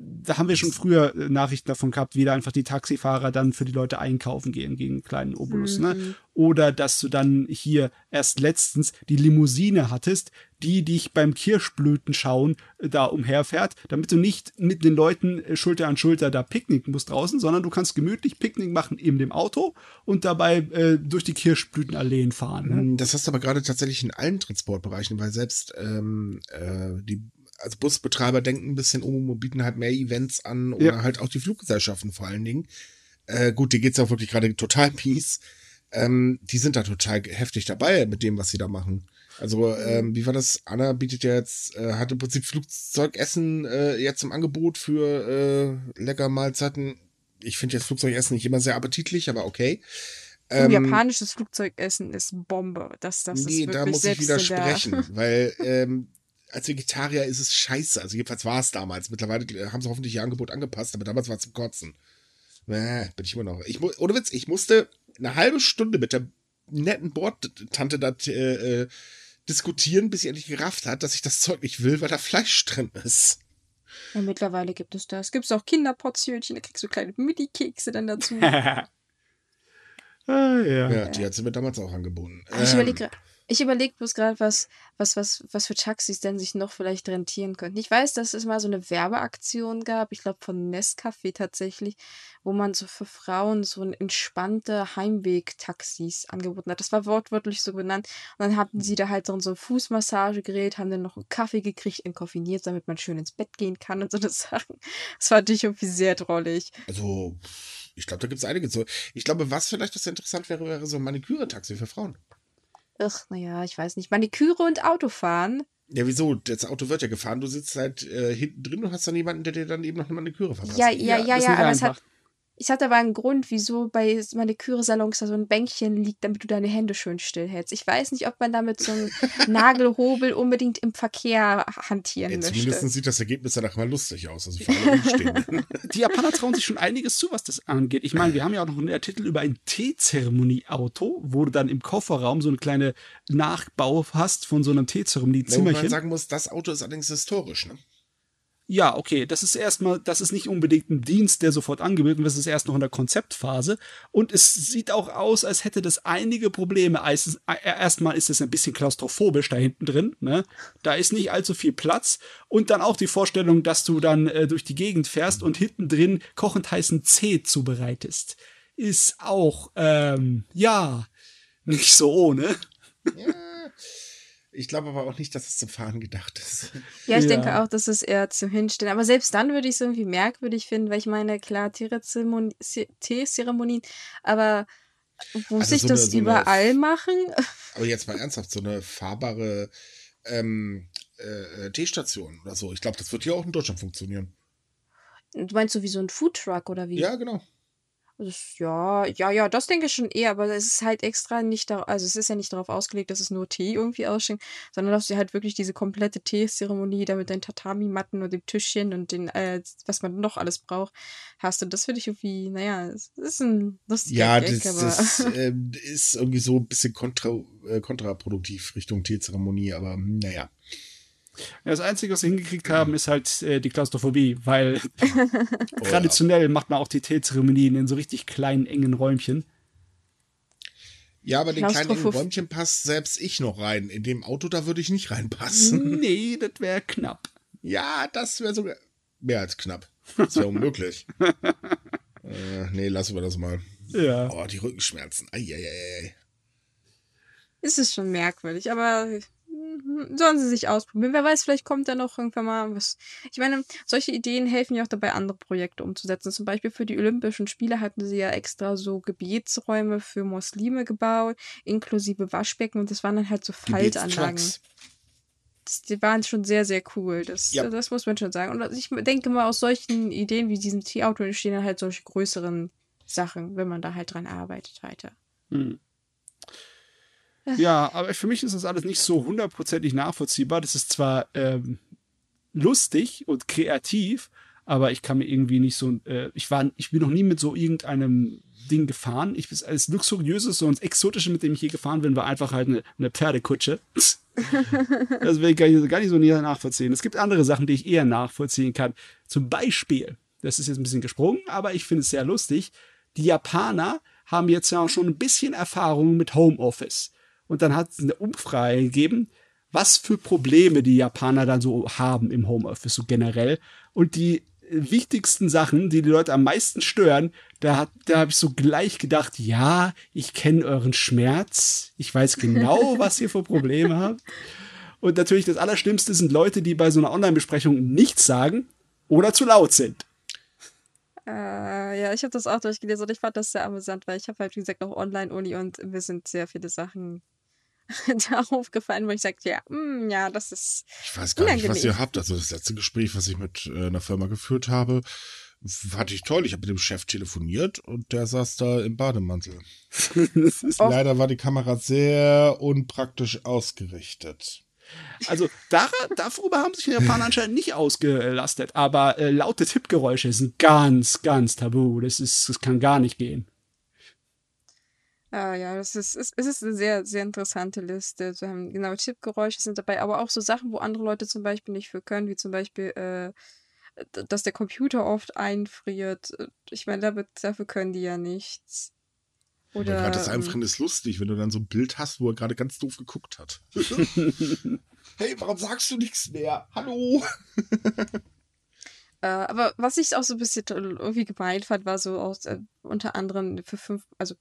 Da haben wir schon früher äh, Nachrichten davon gehabt, wie da einfach die Taxifahrer dann für die Leute einkaufen gehen gegen einen kleinen Obolus. Ne? Oder dass du dann hier erst letztens die Limousine hattest, die dich beim Kirschblüten schauen äh, da umherfährt, damit du nicht mit den Leuten äh, Schulter an Schulter da picknicken musst draußen, sondern du kannst gemütlich Picknick machen in dem Auto und dabei äh, durch die Kirschblütenalleen fahren. Ne? Das hast du aber gerade tatsächlich in allen Transportbereichen, weil selbst ähm, äh, die also Busbetreiber denken ein bisschen um und bieten halt mehr Events an oder Ja. halt auch die Fluggesellschaften vor allen Dingen. Äh, gut, die geht's auch wirklich gerade total mies. Ähm, die sind da total heftig dabei mit dem, was sie da machen. Also, ähm, wie war das? Anna bietet ja jetzt, äh, hat im Prinzip Flugzeugessen äh, jetzt im Angebot für äh, lecker Mahlzeiten. Ich finde jetzt Flugzeugessen nicht immer sehr appetitlich, aber okay. Und japanisches Flugzeugessen ist Bombe. Das, das nee, ist wirklich da muss ich widersprechen, weil ähm, als Vegetarier ist es scheiße. Also jedenfalls war es damals. Mittlerweile äh, haben sie hoffentlich ihr Angebot angepasst, aber damals war es zum Kotzen. Äh, bin ich immer noch. Ich, ohne Witz, ich musste eine halbe Stunde mit der netten Bordtante da äh, äh, diskutieren, bis sie endlich gerafft hat, dass ich das Zeug nicht will, weil da Fleisch drin ist. Ja, mittlerweile gibt es das. Gibt es auch Kinderportionchen, da kriegst du kleine Mini-Kekse dann dazu. ah, ja. Ja, die hat sie mir damals auch angeboten. Ich Ähm, überlege ich überleg bloß gerade, was, was, was, was für Taxis denn sich noch vielleicht rentieren könnten. Ich weiß, dass es mal so eine Werbeaktion gab, ich glaube von Nescafé tatsächlich, wo man so für Frauen so ein entspannte Heimweg-Taxis angeboten hat. Das war wortwörtlich so benannt. Und dann hatten sie da halt so ein Fußmassagegerät, haben dann noch einen Kaffee gekriegt, entkoffiniert, damit man schön ins Bett gehen kann und so eine Sachen. Das fand ich irgendwie sehr drollig. Also, ich glaube, da gibt es einige zu. Ich glaube, was vielleicht das interessant wäre, wäre so ein Maniküre-Taxi für Frauen. Ach, naja, ich weiß nicht. Maniküre und Autofahren. Ja, wieso? Das Auto wird ja gefahren, du sitzt halt äh, hinten drin und hast dann jemanden, der dir dann eben noch eine Maniküre verpasst. Ja, ja, ja, ja, ist aber es hat, es hat aber einen Grund, wieso bei Maniküre-Salons da so ein Bänkchen liegt, damit du deine Hände schön stillhältst. Ich weiß nicht, ob man da mit so einem Nagelhobel unbedingt im Verkehr hantieren Ey, möchte. zumindest sieht das Ergebnis danach mal lustig aus. Also. Die Japaner trauen sich schon einiges zu, was das angeht. Ich meine, wir haben ja auch noch einen Artikel über ein Teezeremonie-Auto, wo du dann im Kofferraum so eine kleine Nachbau hast von so einem Wo man Teezeremonie-Zimmerchen. sagen muss, das Auto ist allerdings historisch, ne? Ja, okay, das ist erstmal, das ist nicht unbedingt ein Dienst, der sofort angemeldet wird, das ist erst noch in der Konzeptphase. Und es sieht auch aus, als hätte das einige Probleme. Äh, Erstmal ist es ein bisschen klaustrophobisch da hinten drin, ne? Da ist nicht allzu viel Platz. Und dann auch die Vorstellung, dass du dann äh, durch die Gegend fährst und hinten drin kochend heißen Tee zubereitest. Ist auch, ähm, ja, nicht so ohne. Ich glaube aber auch nicht, dass es zum Fahren gedacht ist. ja, ich Ja. denke auch, dass es eher zum Hinstellen. Aber selbst dann würde ich es irgendwie merkwürdig finden, weil ich meine, klar, Teezeremonien, Teezeremonien, aber muss Also ich so eine- das so eine- überall machen? Aber jetzt mal ernsthaft, so eine fahrbare ähm, äh, T-Station oder so. Ich glaube, das wird hier auch in Deutschland funktionieren. Du meinst so wie so ein Foodtruck oder wie? Ja, genau. Das, ja, ja, ja, das denke ich schon eher, aber es ist halt extra nicht da, also es ist ja nicht darauf ausgelegt, dass es nur Tee irgendwie ausschenkt, sondern dass du halt wirklich diese komplette Teezeremonie da mit deinen Tatami-Matten und dem Tischchen und den, äh, was man noch alles braucht, hast. Und das finde ich irgendwie, naja, es ist ein lustiger Ja, Gag, das, das ähm, ist irgendwie so ein bisschen kontra, äh, kontraproduktiv Richtung Teezeremonie, aber hm, naja. Das Einzige, was sie hingekriegt haben, ist halt äh, die Klaustrophobie, weil Oh, traditionell macht man auch die Teezeremonien in so richtig kleinen, engen Räumchen. Ja, aber den kleinen engen Räumchen passt selbst ich noch rein. In dem Auto, da würde ich nicht reinpassen. Nee, das wäre knapp. Ja, das wäre sogar mehr als knapp. Das wäre unmöglich. äh, nee, lassen wir das mal. Ja. Oh, die Rückenschmerzen. Eieiei. es ist schon merkwürdig, aber sollen sie sich ausprobieren. Wer weiß, vielleicht kommt da noch irgendwann mal was. Ich meine, solche Ideen helfen ja auch dabei, andere Projekte umzusetzen. Zum Beispiel für die Olympischen Spiele hatten sie ja extra so Gebetsräume für Muslime gebaut, inklusive Waschbecken und das waren dann halt so Faltanlagen. Die waren schon sehr, sehr cool. Das, ja. das muss man schon sagen. Und ich denke mal, aus solchen Ideen wie diesem Tierauto entstehen dann halt solche größeren Sachen, wenn man da halt dran arbeitet weiter. Hm. Ja, aber für mich ist das alles nicht so hundertprozentig nachvollziehbar. Das ist zwar ähm, lustig und kreativ, aber ich kann mir irgendwie nicht so, äh, ich war, ich bin noch nie mit so irgendeinem Ding gefahren. Ich bin als luxuriöses und exotische, mit dem ich hier gefahren bin, war einfach halt eine, eine Pferdekutsche. das will ich gar nicht, gar nicht so näher nachvollziehen. Es gibt andere Sachen, die ich eher nachvollziehen kann. Zum Beispiel, das ist jetzt ein bisschen gesprungen, aber ich finde es sehr lustig. Die Japaner haben jetzt ja auch schon ein bisschen Erfahrung mit Homeoffice und dann hat es eine Umfrage gegeben, was für Probleme die Japaner dann so haben im Homeoffice so generell. Und die wichtigsten Sachen, die die Leute am meisten stören, da, da habe ich so gleich gedacht, ja, ich kenne euren Schmerz, ich weiß genau, was ihr für Probleme habt. Und natürlich das Allerschlimmste sind Leute, die bei so einer Online-Besprechung nichts sagen oder zu laut sind. Äh, ja, ich habe das auch durchgelesen und ich fand das sehr amüsant, weil ich habe halt, wie gesagt, noch Online-Uni und wir sind sehr viele Sachen darauf gefallen, wo ich sagte, ja, mh, hm, ja, das ist. Ich weiß gar unangenehm. nicht, was ihr habt. Also das letzte Gespräch, was ich mit äh, einer Firma geführt habe, hatte ich toll. Ich habe mit dem Chef telefoniert und der saß da im Bademantel. Leider war die Kamera sehr unpraktisch ausgerichtet. Also dar darüber haben sich die Japaner anscheinend nicht ausgelastet, aber äh, laute Tippgeräusche sind ganz, ganz tabu. Das ist, das kann gar nicht gehen. Ah, ja, das ist, es, es ist eine sehr, sehr interessante Liste. So haben, genau, Tippgeräusche sind dabei, aber auch so Sachen, wo andere Leute zum Beispiel nicht für können, wie zum Beispiel, äh, dass der Computer oft einfriert. Ich meine, damit, dafür können die ja nichts. Oder. Ja, das Einfrieren ist lustig, wenn du dann so ein Bild hast, wo er gerade ganz doof geguckt hat. hey, warum sagst du nichts mehr? Hallo? Äh, aber was ich auch so ein bisschen irgendwie gemeint fand, war so auch äh, unter anderem für fünf, also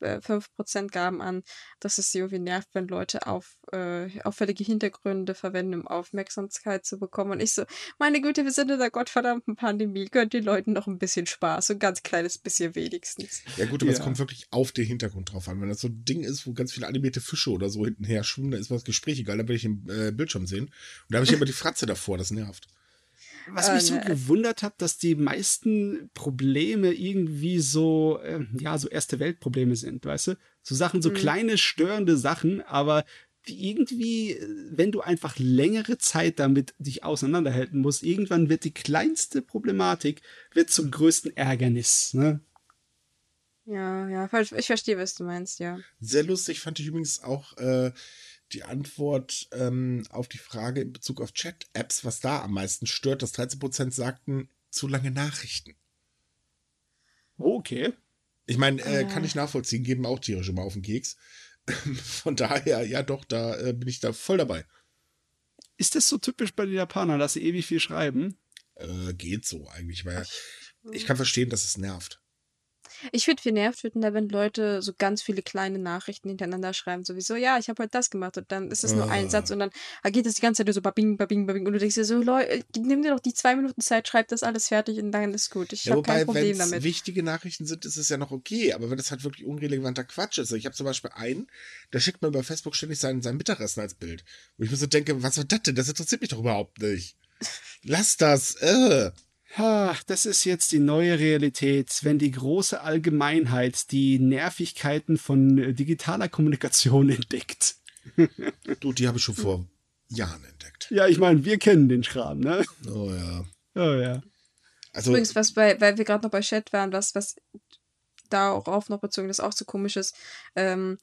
5% äh, gaben an, dass es sie irgendwie nervt, wenn Leute auf, äh, auffällige Hintergründe verwenden, um Aufmerksamkeit zu bekommen. Und ich so, meine Güte, wir sind in der gottverdammten Pandemie, gönnt den Leuten noch ein bisschen Spaß, so ein ganz kleines bisschen wenigstens. Ja gut, aber ja. es kommt wirklich auf den Hintergrund drauf an. Wenn das so ein Ding ist, wo ganz viele animierte Fische oder so hintenher schwimmen, dann ist das Gespräch egal, dann will ich im äh, Bildschirm sehen. Und da habe ich immer die Fratze davor, das nervt. Was mich so äh, gewundert hat, dass die meisten Probleme irgendwie so, äh, ja, so erste Weltprobleme sind, weißt du? So Sachen, so mhm. kleine störende Sachen, aber die irgendwie, wenn du einfach längere Zeit damit dich auseinanderhalten musst, irgendwann wird die kleinste Problematik wird zum größten Ärgernis, ne? Ja, ja, ich verstehe, was du meinst, ja. Sehr lustig fand ich übrigens auch äh, die Antwort ähm, auf die Frage in Bezug auf Chat-Apps, was da am meisten stört, dass 13% sagten, zu lange Nachrichten. Okay. Ich meine, äh, kann ich nachvollziehen, geben auch tierisch immer auf den Keks. Von daher, ja doch, da äh, bin ich da voll dabei. Ist das so typisch bei den Japanern, dass sie ewig viel schreiben? Äh, geht so eigentlich, weil ich kann verstehen, dass es nervt. Ich finde viel nervt wird, wenn Leute so ganz viele kleine Nachrichten hintereinander schreiben, sowieso, ja, ich habe heute das gemacht und dann ist es nur ein Satz ah. und dann geht es die ganze Zeit so babing, babing, babing und du denkst dir so, Leute, nimm dir doch die zwei Minuten Zeit, schreib das alles fertig und dann ist gut. Ich ja, habe kein Problem damit. wichtige Nachrichten sind, ist es ja noch okay, aber wenn das halt wirklich unrelevanter Quatsch ist, ich habe zum Beispiel einen, der schickt mir über Facebook ständig sein, sein Mittagessen als Bild, wo ich mir so denke, was war das denn? Das interessiert mich doch überhaupt nicht. Lass das, äh. Ach, das ist jetzt die neue Realität, wenn die große Allgemeinheit die Nervigkeiten von äh, digitaler Kommunikation entdeckt. du, die habe ich schon vor Jahren entdeckt. Ja, ich meine, wir kennen den Schram, ne? Oh ja. Oh ja. Also, Übrigens, was bei, weil wir gerade noch bei Chat waren, was, was darauf noch bezogen, das auch so komisch ist, ähm,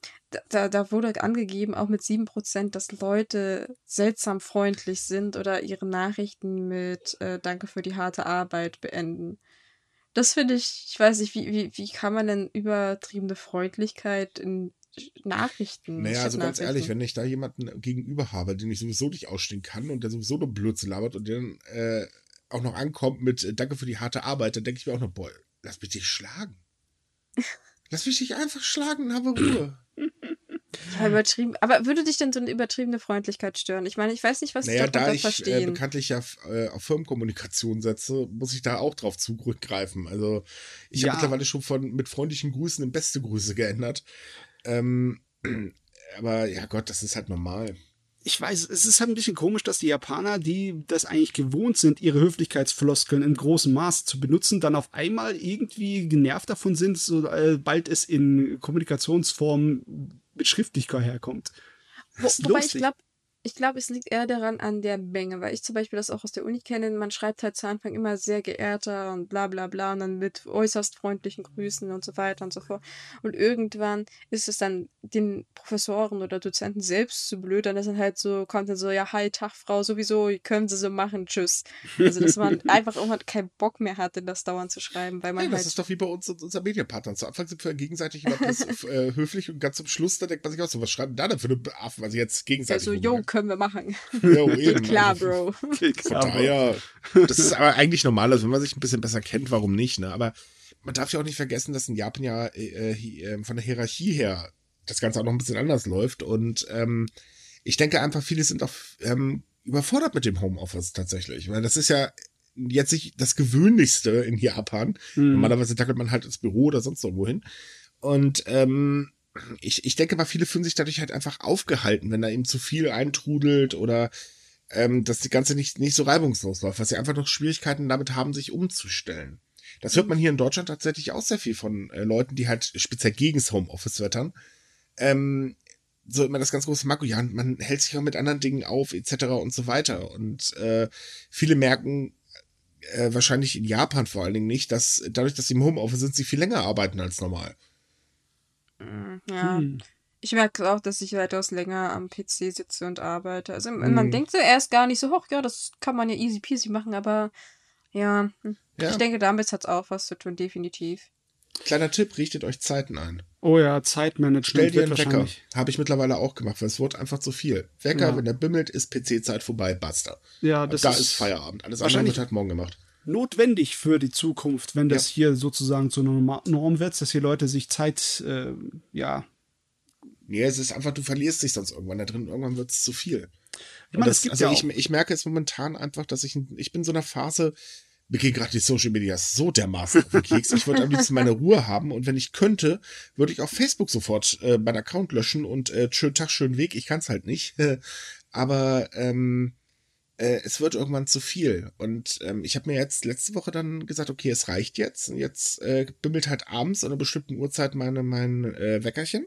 da, da wurde angegeben, auch mit 7%, dass Leute seltsam freundlich sind oder ihre Nachrichten mit äh, Danke für die harte Arbeit beenden. Das finde ich, ich weiß nicht, wie, wie, wie kann man denn übertriebene Freundlichkeit in Nachrichten. Naja, also ganz ehrlich, wenn ich da jemanden gegenüber habe, den ich sowieso nicht ausstehen kann und der sowieso nur Blödsinn labert und der dann äh, auch noch ankommt mit äh, Danke für die harte Arbeit, dann denke ich mir auch noch, boah, lass mich dich schlagen. Lass mich dich einfach schlagen, habe Ruhe. Ja, übertrieben. Aber würde dich denn so eine übertriebene Freundlichkeit stören? Ich meine, ich weiß nicht, was naja, die da da ich äh, verstehen. bekanntlich ja äh, auf Firmenkommunikation setze, muss ich da auch drauf zurückgreifen. Also ich Ja. habe mittlerweile schon von mit freundlichen Grüßen in beste Grüße geändert. Ähm, aber ja Gott, das ist halt normal. Ich weiß, es ist halt ein bisschen komisch, dass die Japaner, die das eigentlich gewohnt sind, ihre Höflichkeitsfloskeln in großem Maß zu benutzen, dann auf einmal irgendwie genervt davon sind, sobald es in Kommunikationsform mit Schriftlichkeit herkommt. Wo, wobei ich glaube, ich glaube, es liegt eher daran an der Menge, weil ich zum Beispiel das auch aus der Uni kenne. Man schreibt halt zu Anfang immer sehr geehrter und bla bla bla und dann mit äußerst freundlichen Grüßen und so weiter und so fort. Und irgendwann ist es dann den Professoren oder Dozenten selbst zu blöd, dann ist dann halt so, kommt dann so, ja, hi, Tag, Frau, sowieso, können Sie so machen, tschüss. Also, dass man einfach irgendwann keinen Bock mehr hatte, das dauernd zu schreiben, weil man Ja, das halt ist doch wie bei uns und unseren Medienpartnern. Zu Anfang sind wir gegenseitig immer äh, höflich und ganz zum Schluss, da denkt man sich auch so, was schreiben da denn für eine Affen, also jetzt gegenseitig. so, yo, können wir machen. Jo, Geht klar, Also, Bro. Klar, daher, das ist aber eigentlich normal, also wenn man sich ein bisschen besser kennt, warum nicht, ne? Aber man darf ja auch nicht vergessen, dass in Japan ja äh, äh, von der Hierarchie her das Ganze auch noch ein bisschen anders läuft. Und ähm, ich denke einfach, viele sind auch ähm, überfordert mit dem Homeoffice tatsächlich. Weil das ist ja jetzt nicht das Gewöhnlichste in Japan. Mhm. Normalerweise dackelt man halt ins Büro oder sonst irgendwo hin. Und ähm, ich, ich denke mal, viele fühlen sich dadurch halt einfach aufgehalten, wenn da eben zu viel eintrudelt oder ähm, dass die ganze nicht, nicht so reibungslos läuft, dass sie einfach noch Schwierigkeiten damit haben, sich umzustellen. Das hört man hier in Deutschland tatsächlich auch sehr viel von äh, Leuten, die halt speziell gegen das Homeoffice wettern. Ähm, so immer das ganz große Makro, ja, man hält sich auch mit anderen Dingen auf, etc. und so weiter. Und äh, viele merken äh, wahrscheinlich in Japan vor allen Dingen nicht, dass dadurch, dass sie im Homeoffice sind, sie viel länger arbeiten als normal. Mm, Ja. Hm. Ich merke auch, dass ich weitaus länger am PC sitze und arbeite. Also man Mhm. denkt zuerst gar nicht so, hoch, ja, das kann man ja easy peasy machen, aber ja, hm. Ja. ich denke, damit hat es auch was zu tun, definitiv. Kleiner Tipp, richtet euch Zeiten ein. Oh ja, Zeitmanagement Stell dir einen Wecker. Habe ich mittlerweile auch gemacht, weil es wird einfach zu viel. Wecker, Ja. wenn der bimmelt, ist PC-Zeit vorbei, basta. Ja, das da ist, Feierabend. Alles andere wahrscheinlich- wird halt morgen gemacht. Notwendig für die Zukunft, wenn das Ja. hier sozusagen zur Norma- Norm wird, dass hier Leute sich Zeit, äh, ja. Nee, es ist einfach, du verlierst dich sonst irgendwann da drin. Irgendwann wird es zu viel. Ich meine, das, gibt also ja ich, ich merke jetzt momentan einfach, dass ich, in- ich bin in so einer Phase, mir gehen gerade die Social Media so dermaßen auf den Keks. Ich würde am liebsten meine Ruhe haben und wenn ich könnte, würde ich auf Facebook sofort äh, meinen Account löschen und äh, schönen Tag, schönen Weg. Ich kann es halt nicht. Aber ähm, äh, es wird irgendwann zu viel. Und ähm, ich habe mir jetzt letzte Woche dann gesagt, okay, es reicht jetzt. Und jetzt äh, bimmelt halt abends an einer bestimmten Uhrzeit meine, mein äh, Weckerchen.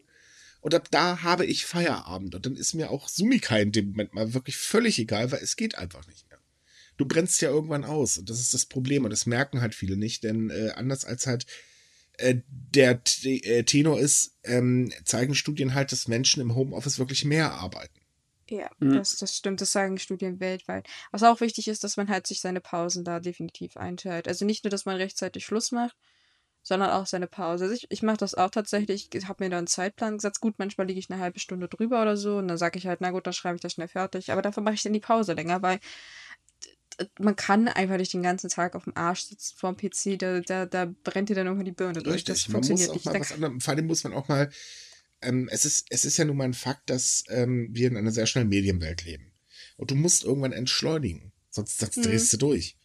Und ab da habe ich Feierabend. Und dann ist mir auch Sumika in dem Moment mal wirklich völlig egal, weil es geht einfach nicht mehr. Du brennst ja irgendwann aus. Und das ist das Problem. Und das merken halt viele nicht. Denn äh, anders als halt äh, der T äh, Tenor ist, ähm, zeigen Studien halt, dass Menschen im Homeoffice wirklich mehr arbeiten. Ja, Mhm. das, das stimmt, das sagen Studien weltweit. Was auch wichtig ist, dass man halt sich seine Pausen da definitiv einteilt. Also nicht nur, dass man rechtzeitig Schluss macht, sondern auch seine Pause. Also ich, ich mache das auch tatsächlich. Ich habe mir da einen Zeitplan gesetzt. Gut, manchmal liege ich eine halbe Stunde drüber oder so und dann sage ich halt, na gut, dann schreibe ich das schnell fertig. Aber dafür mache ich dann die Pause länger, weil man kann einfach nicht den ganzen Tag auf dem Arsch sitzen vorm PC, da, da, da brennt dir dann irgendwann die Birne durch. Das man muss funktioniert auch nicht. mal was anderes, vor allem muss man auch mal, ähm, es, ist, es ist ja nun mal ein Fakt, dass ähm, wir in einer sehr schnellen Medienwelt leben. Und du musst irgendwann entschleunigen, sonst, sonst Mhm. drehst du durch.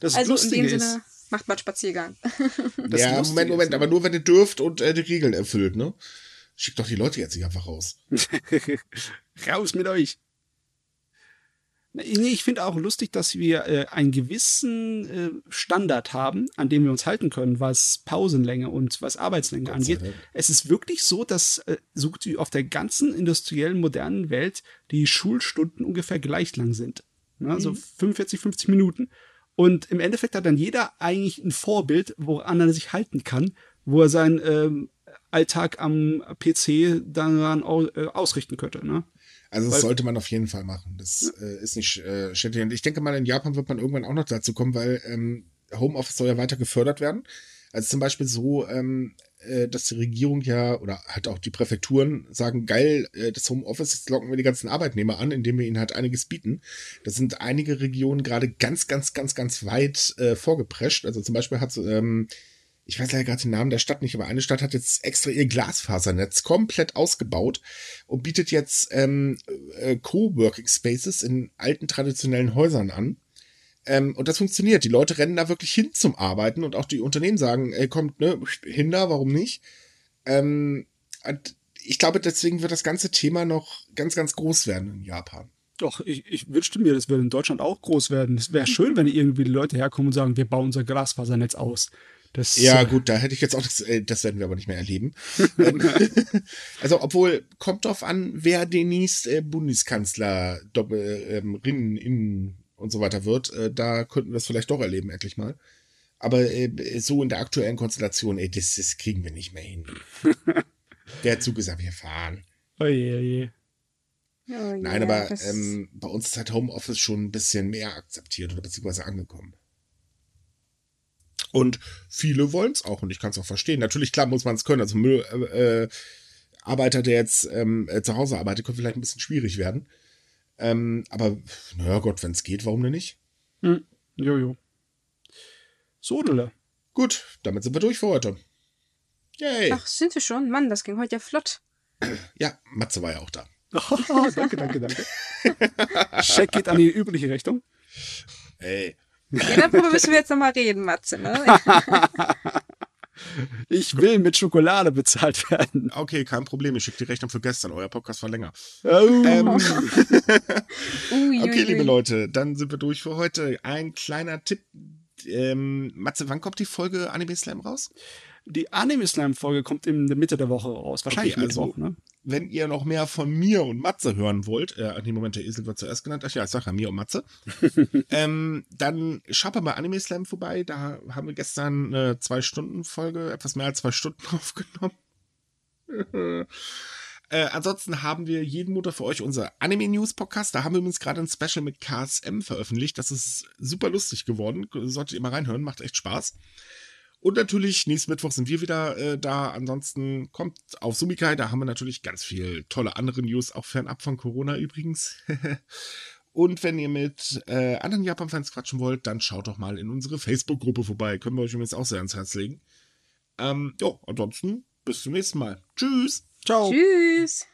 das also in Lustige dem ist, Sinne, macht mal einen Spaziergang. Das ja, Lustige Moment, Moment, ist, ne? aber nur wenn ihr dürft und äh, die Regeln erfüllt, ne? Schickt doch die Leute jetzt nicht einfach raus. raus mit euch. Nee, ich finde auch lustig, dass wir äh, einen gewissen äh, Standard haben, an dem wir uns halten können, was Pausenlänge und was Arbeitslänge angeht. Es ist wirklich so, dass äh, so gut wie auf der ganzen industriellen modernen Welt die Schulstunden ungefähr gleich lang sind. Ne? So 45, 50 Minuten. Und im Endeffekt hat dann jeder eigentlich ein Vorbild, woran er sich halten kann, wo er seinen ähm, Alltag am PC daran au äh, ausrichten könnte. Ne? Also das Weil- sollte man auf jeden Fall machen. Das äh, ist nicht äh, schädlich. Und ich denke mal, in Japan wird man irgendwann auch noch dazu kommen, weil ähm, Homeoffice soll ja weiter gefördert werden. Also zum Beispiel so, ähm, äh, dass die Regierung ja oder halt auch die Präfekturen sagen, geil, äh, das Homeoffice, jetzt locken wir die ganzen Arbeitnehmer an, indem wir ihnen halt einiges bieten. Da sind einige Regionen gerade ganz, ganz, ganz, ganz weit äh, vorgeprescht. Also zum Beispiel hat ähm, ich weiß leider gerade den Namen der Stadt nicht, aber eine Stadt hat jetzt extra ihr Glasfasernetz komplett ausgebaut und bietet jetzt ähm, äh, Coworking Spaces in alten traditionellen Häusern an. Ähm, und das funktioniert. Die Leute rennen da wirklich hin zum Arbeiten und auch die Unternehmen sagen, ey, kommt, ne, hin da, warum nicht? Ähm, ich glaube, deswegen wird das ganze Thema noch ganz, ganz groß werden in Japan. Doch, ich, ich wünschte mir, das würde in Deutschland auch groß werden. Es wäre schön, wenn irgendwie die Leute herkommen und sagen, wir bauen unser Glasfasernetz aus. Das, ja, äh, gut, da hätte ich jetzt auch, das, äh, das werden wir aber nicht mehr erleben. Ähm, also, obwohl, kommt drauf an, wer demnächst äh, Bundeskanzler, Doppel, ähm, Rinnen, Innen und so weiter wird. Äh, da könnten wir es vielleicht doch erleben, endlich mal. Aber äh, so in der aktuellen Konstellation, ey, das, das kriegen wir nicht mehr hin. der Zug ist abgefahren. Oje, oje. Oh, Nein, aber ähm, bei uns ist halt Homeoffice schon ein bisschen mehr akzeptiert oder beziehungsweise angekommen. Und viele wollen es auch und ich kann es auch verstehen. Natürlich, klar, muss man es können. Also Müllarbeiter, äh, der jetzt ähm, äh, zu Hause arbeitet, könnte vielleicht ein bisschen schwierig werden. Ähm, aber, naja Gott, wenn es geht, warum denn nicht? Hm. Jojo. So, Dille. Gut, damit sind wir durch für heute. Yay. Ach, sind wir schon? Mann, das ging heute ja flott. Ja, Matze war ja auch da. Oh, danke, danke, danke. Check geht an die übliche Richtung. Ey. Ja, darüber müssen wir jetzt nochmal reden, Matze. Ne? Ich will mit Schokolade bezahlt werden. Okay, kein Problem. Ich schicke die Rechnung für gestern. Euer Podcast war länger. Oh. Ähm, okay, liebe Leute, dann sind wir durch für heute. Ein kleiner Tipp. Ähm, Matze, wann kommt die Folge Anime Slam raus? Die Anime Slam Folge kommt in der Mitte der Woche raus. Wahrscheinlich okay, also, Mittwoch, ne? Wenn ihr noch mehr von mir und Matze hören wollt, äh, nee, Moment, der Esel wird zuerst genannt. Ach ja, ich sag ja mir und Matze. ähm, dann schaut mal bei Anime Slam vorbei. Da haben wir gestern eine Zwei-Stunden-Folge, etwas mehr als zwei Stunden aufgenommen. Äh, ansonsten haben wir jeden Montag für euch unser Anime News Podcast. Da haben wir übrigens gerade ein Special mit KSM veröffentlicht. Das ist super lustig geworden. Solltet ihr mal reinhören, macht echt Spaß. Und natürlich, nächsten Mittwoch sind wir wieder äh, da. Ansonsten kommt auf Sumikai, da haben wir natürlich ganz viel tolle andere News, auch fernab von Corona übrigens. Und wenn ihr mit äh, anderen Japan-Fans quatschen wollt, dann schaut doch mal in unsere Facebook-Gruppe vorbei. Können wir euch übrigens auch sehr ans Herz legen. Ähm, ja, ansonsten bis zum nächsten Mal. Tschüss. Ciao. Tschüss.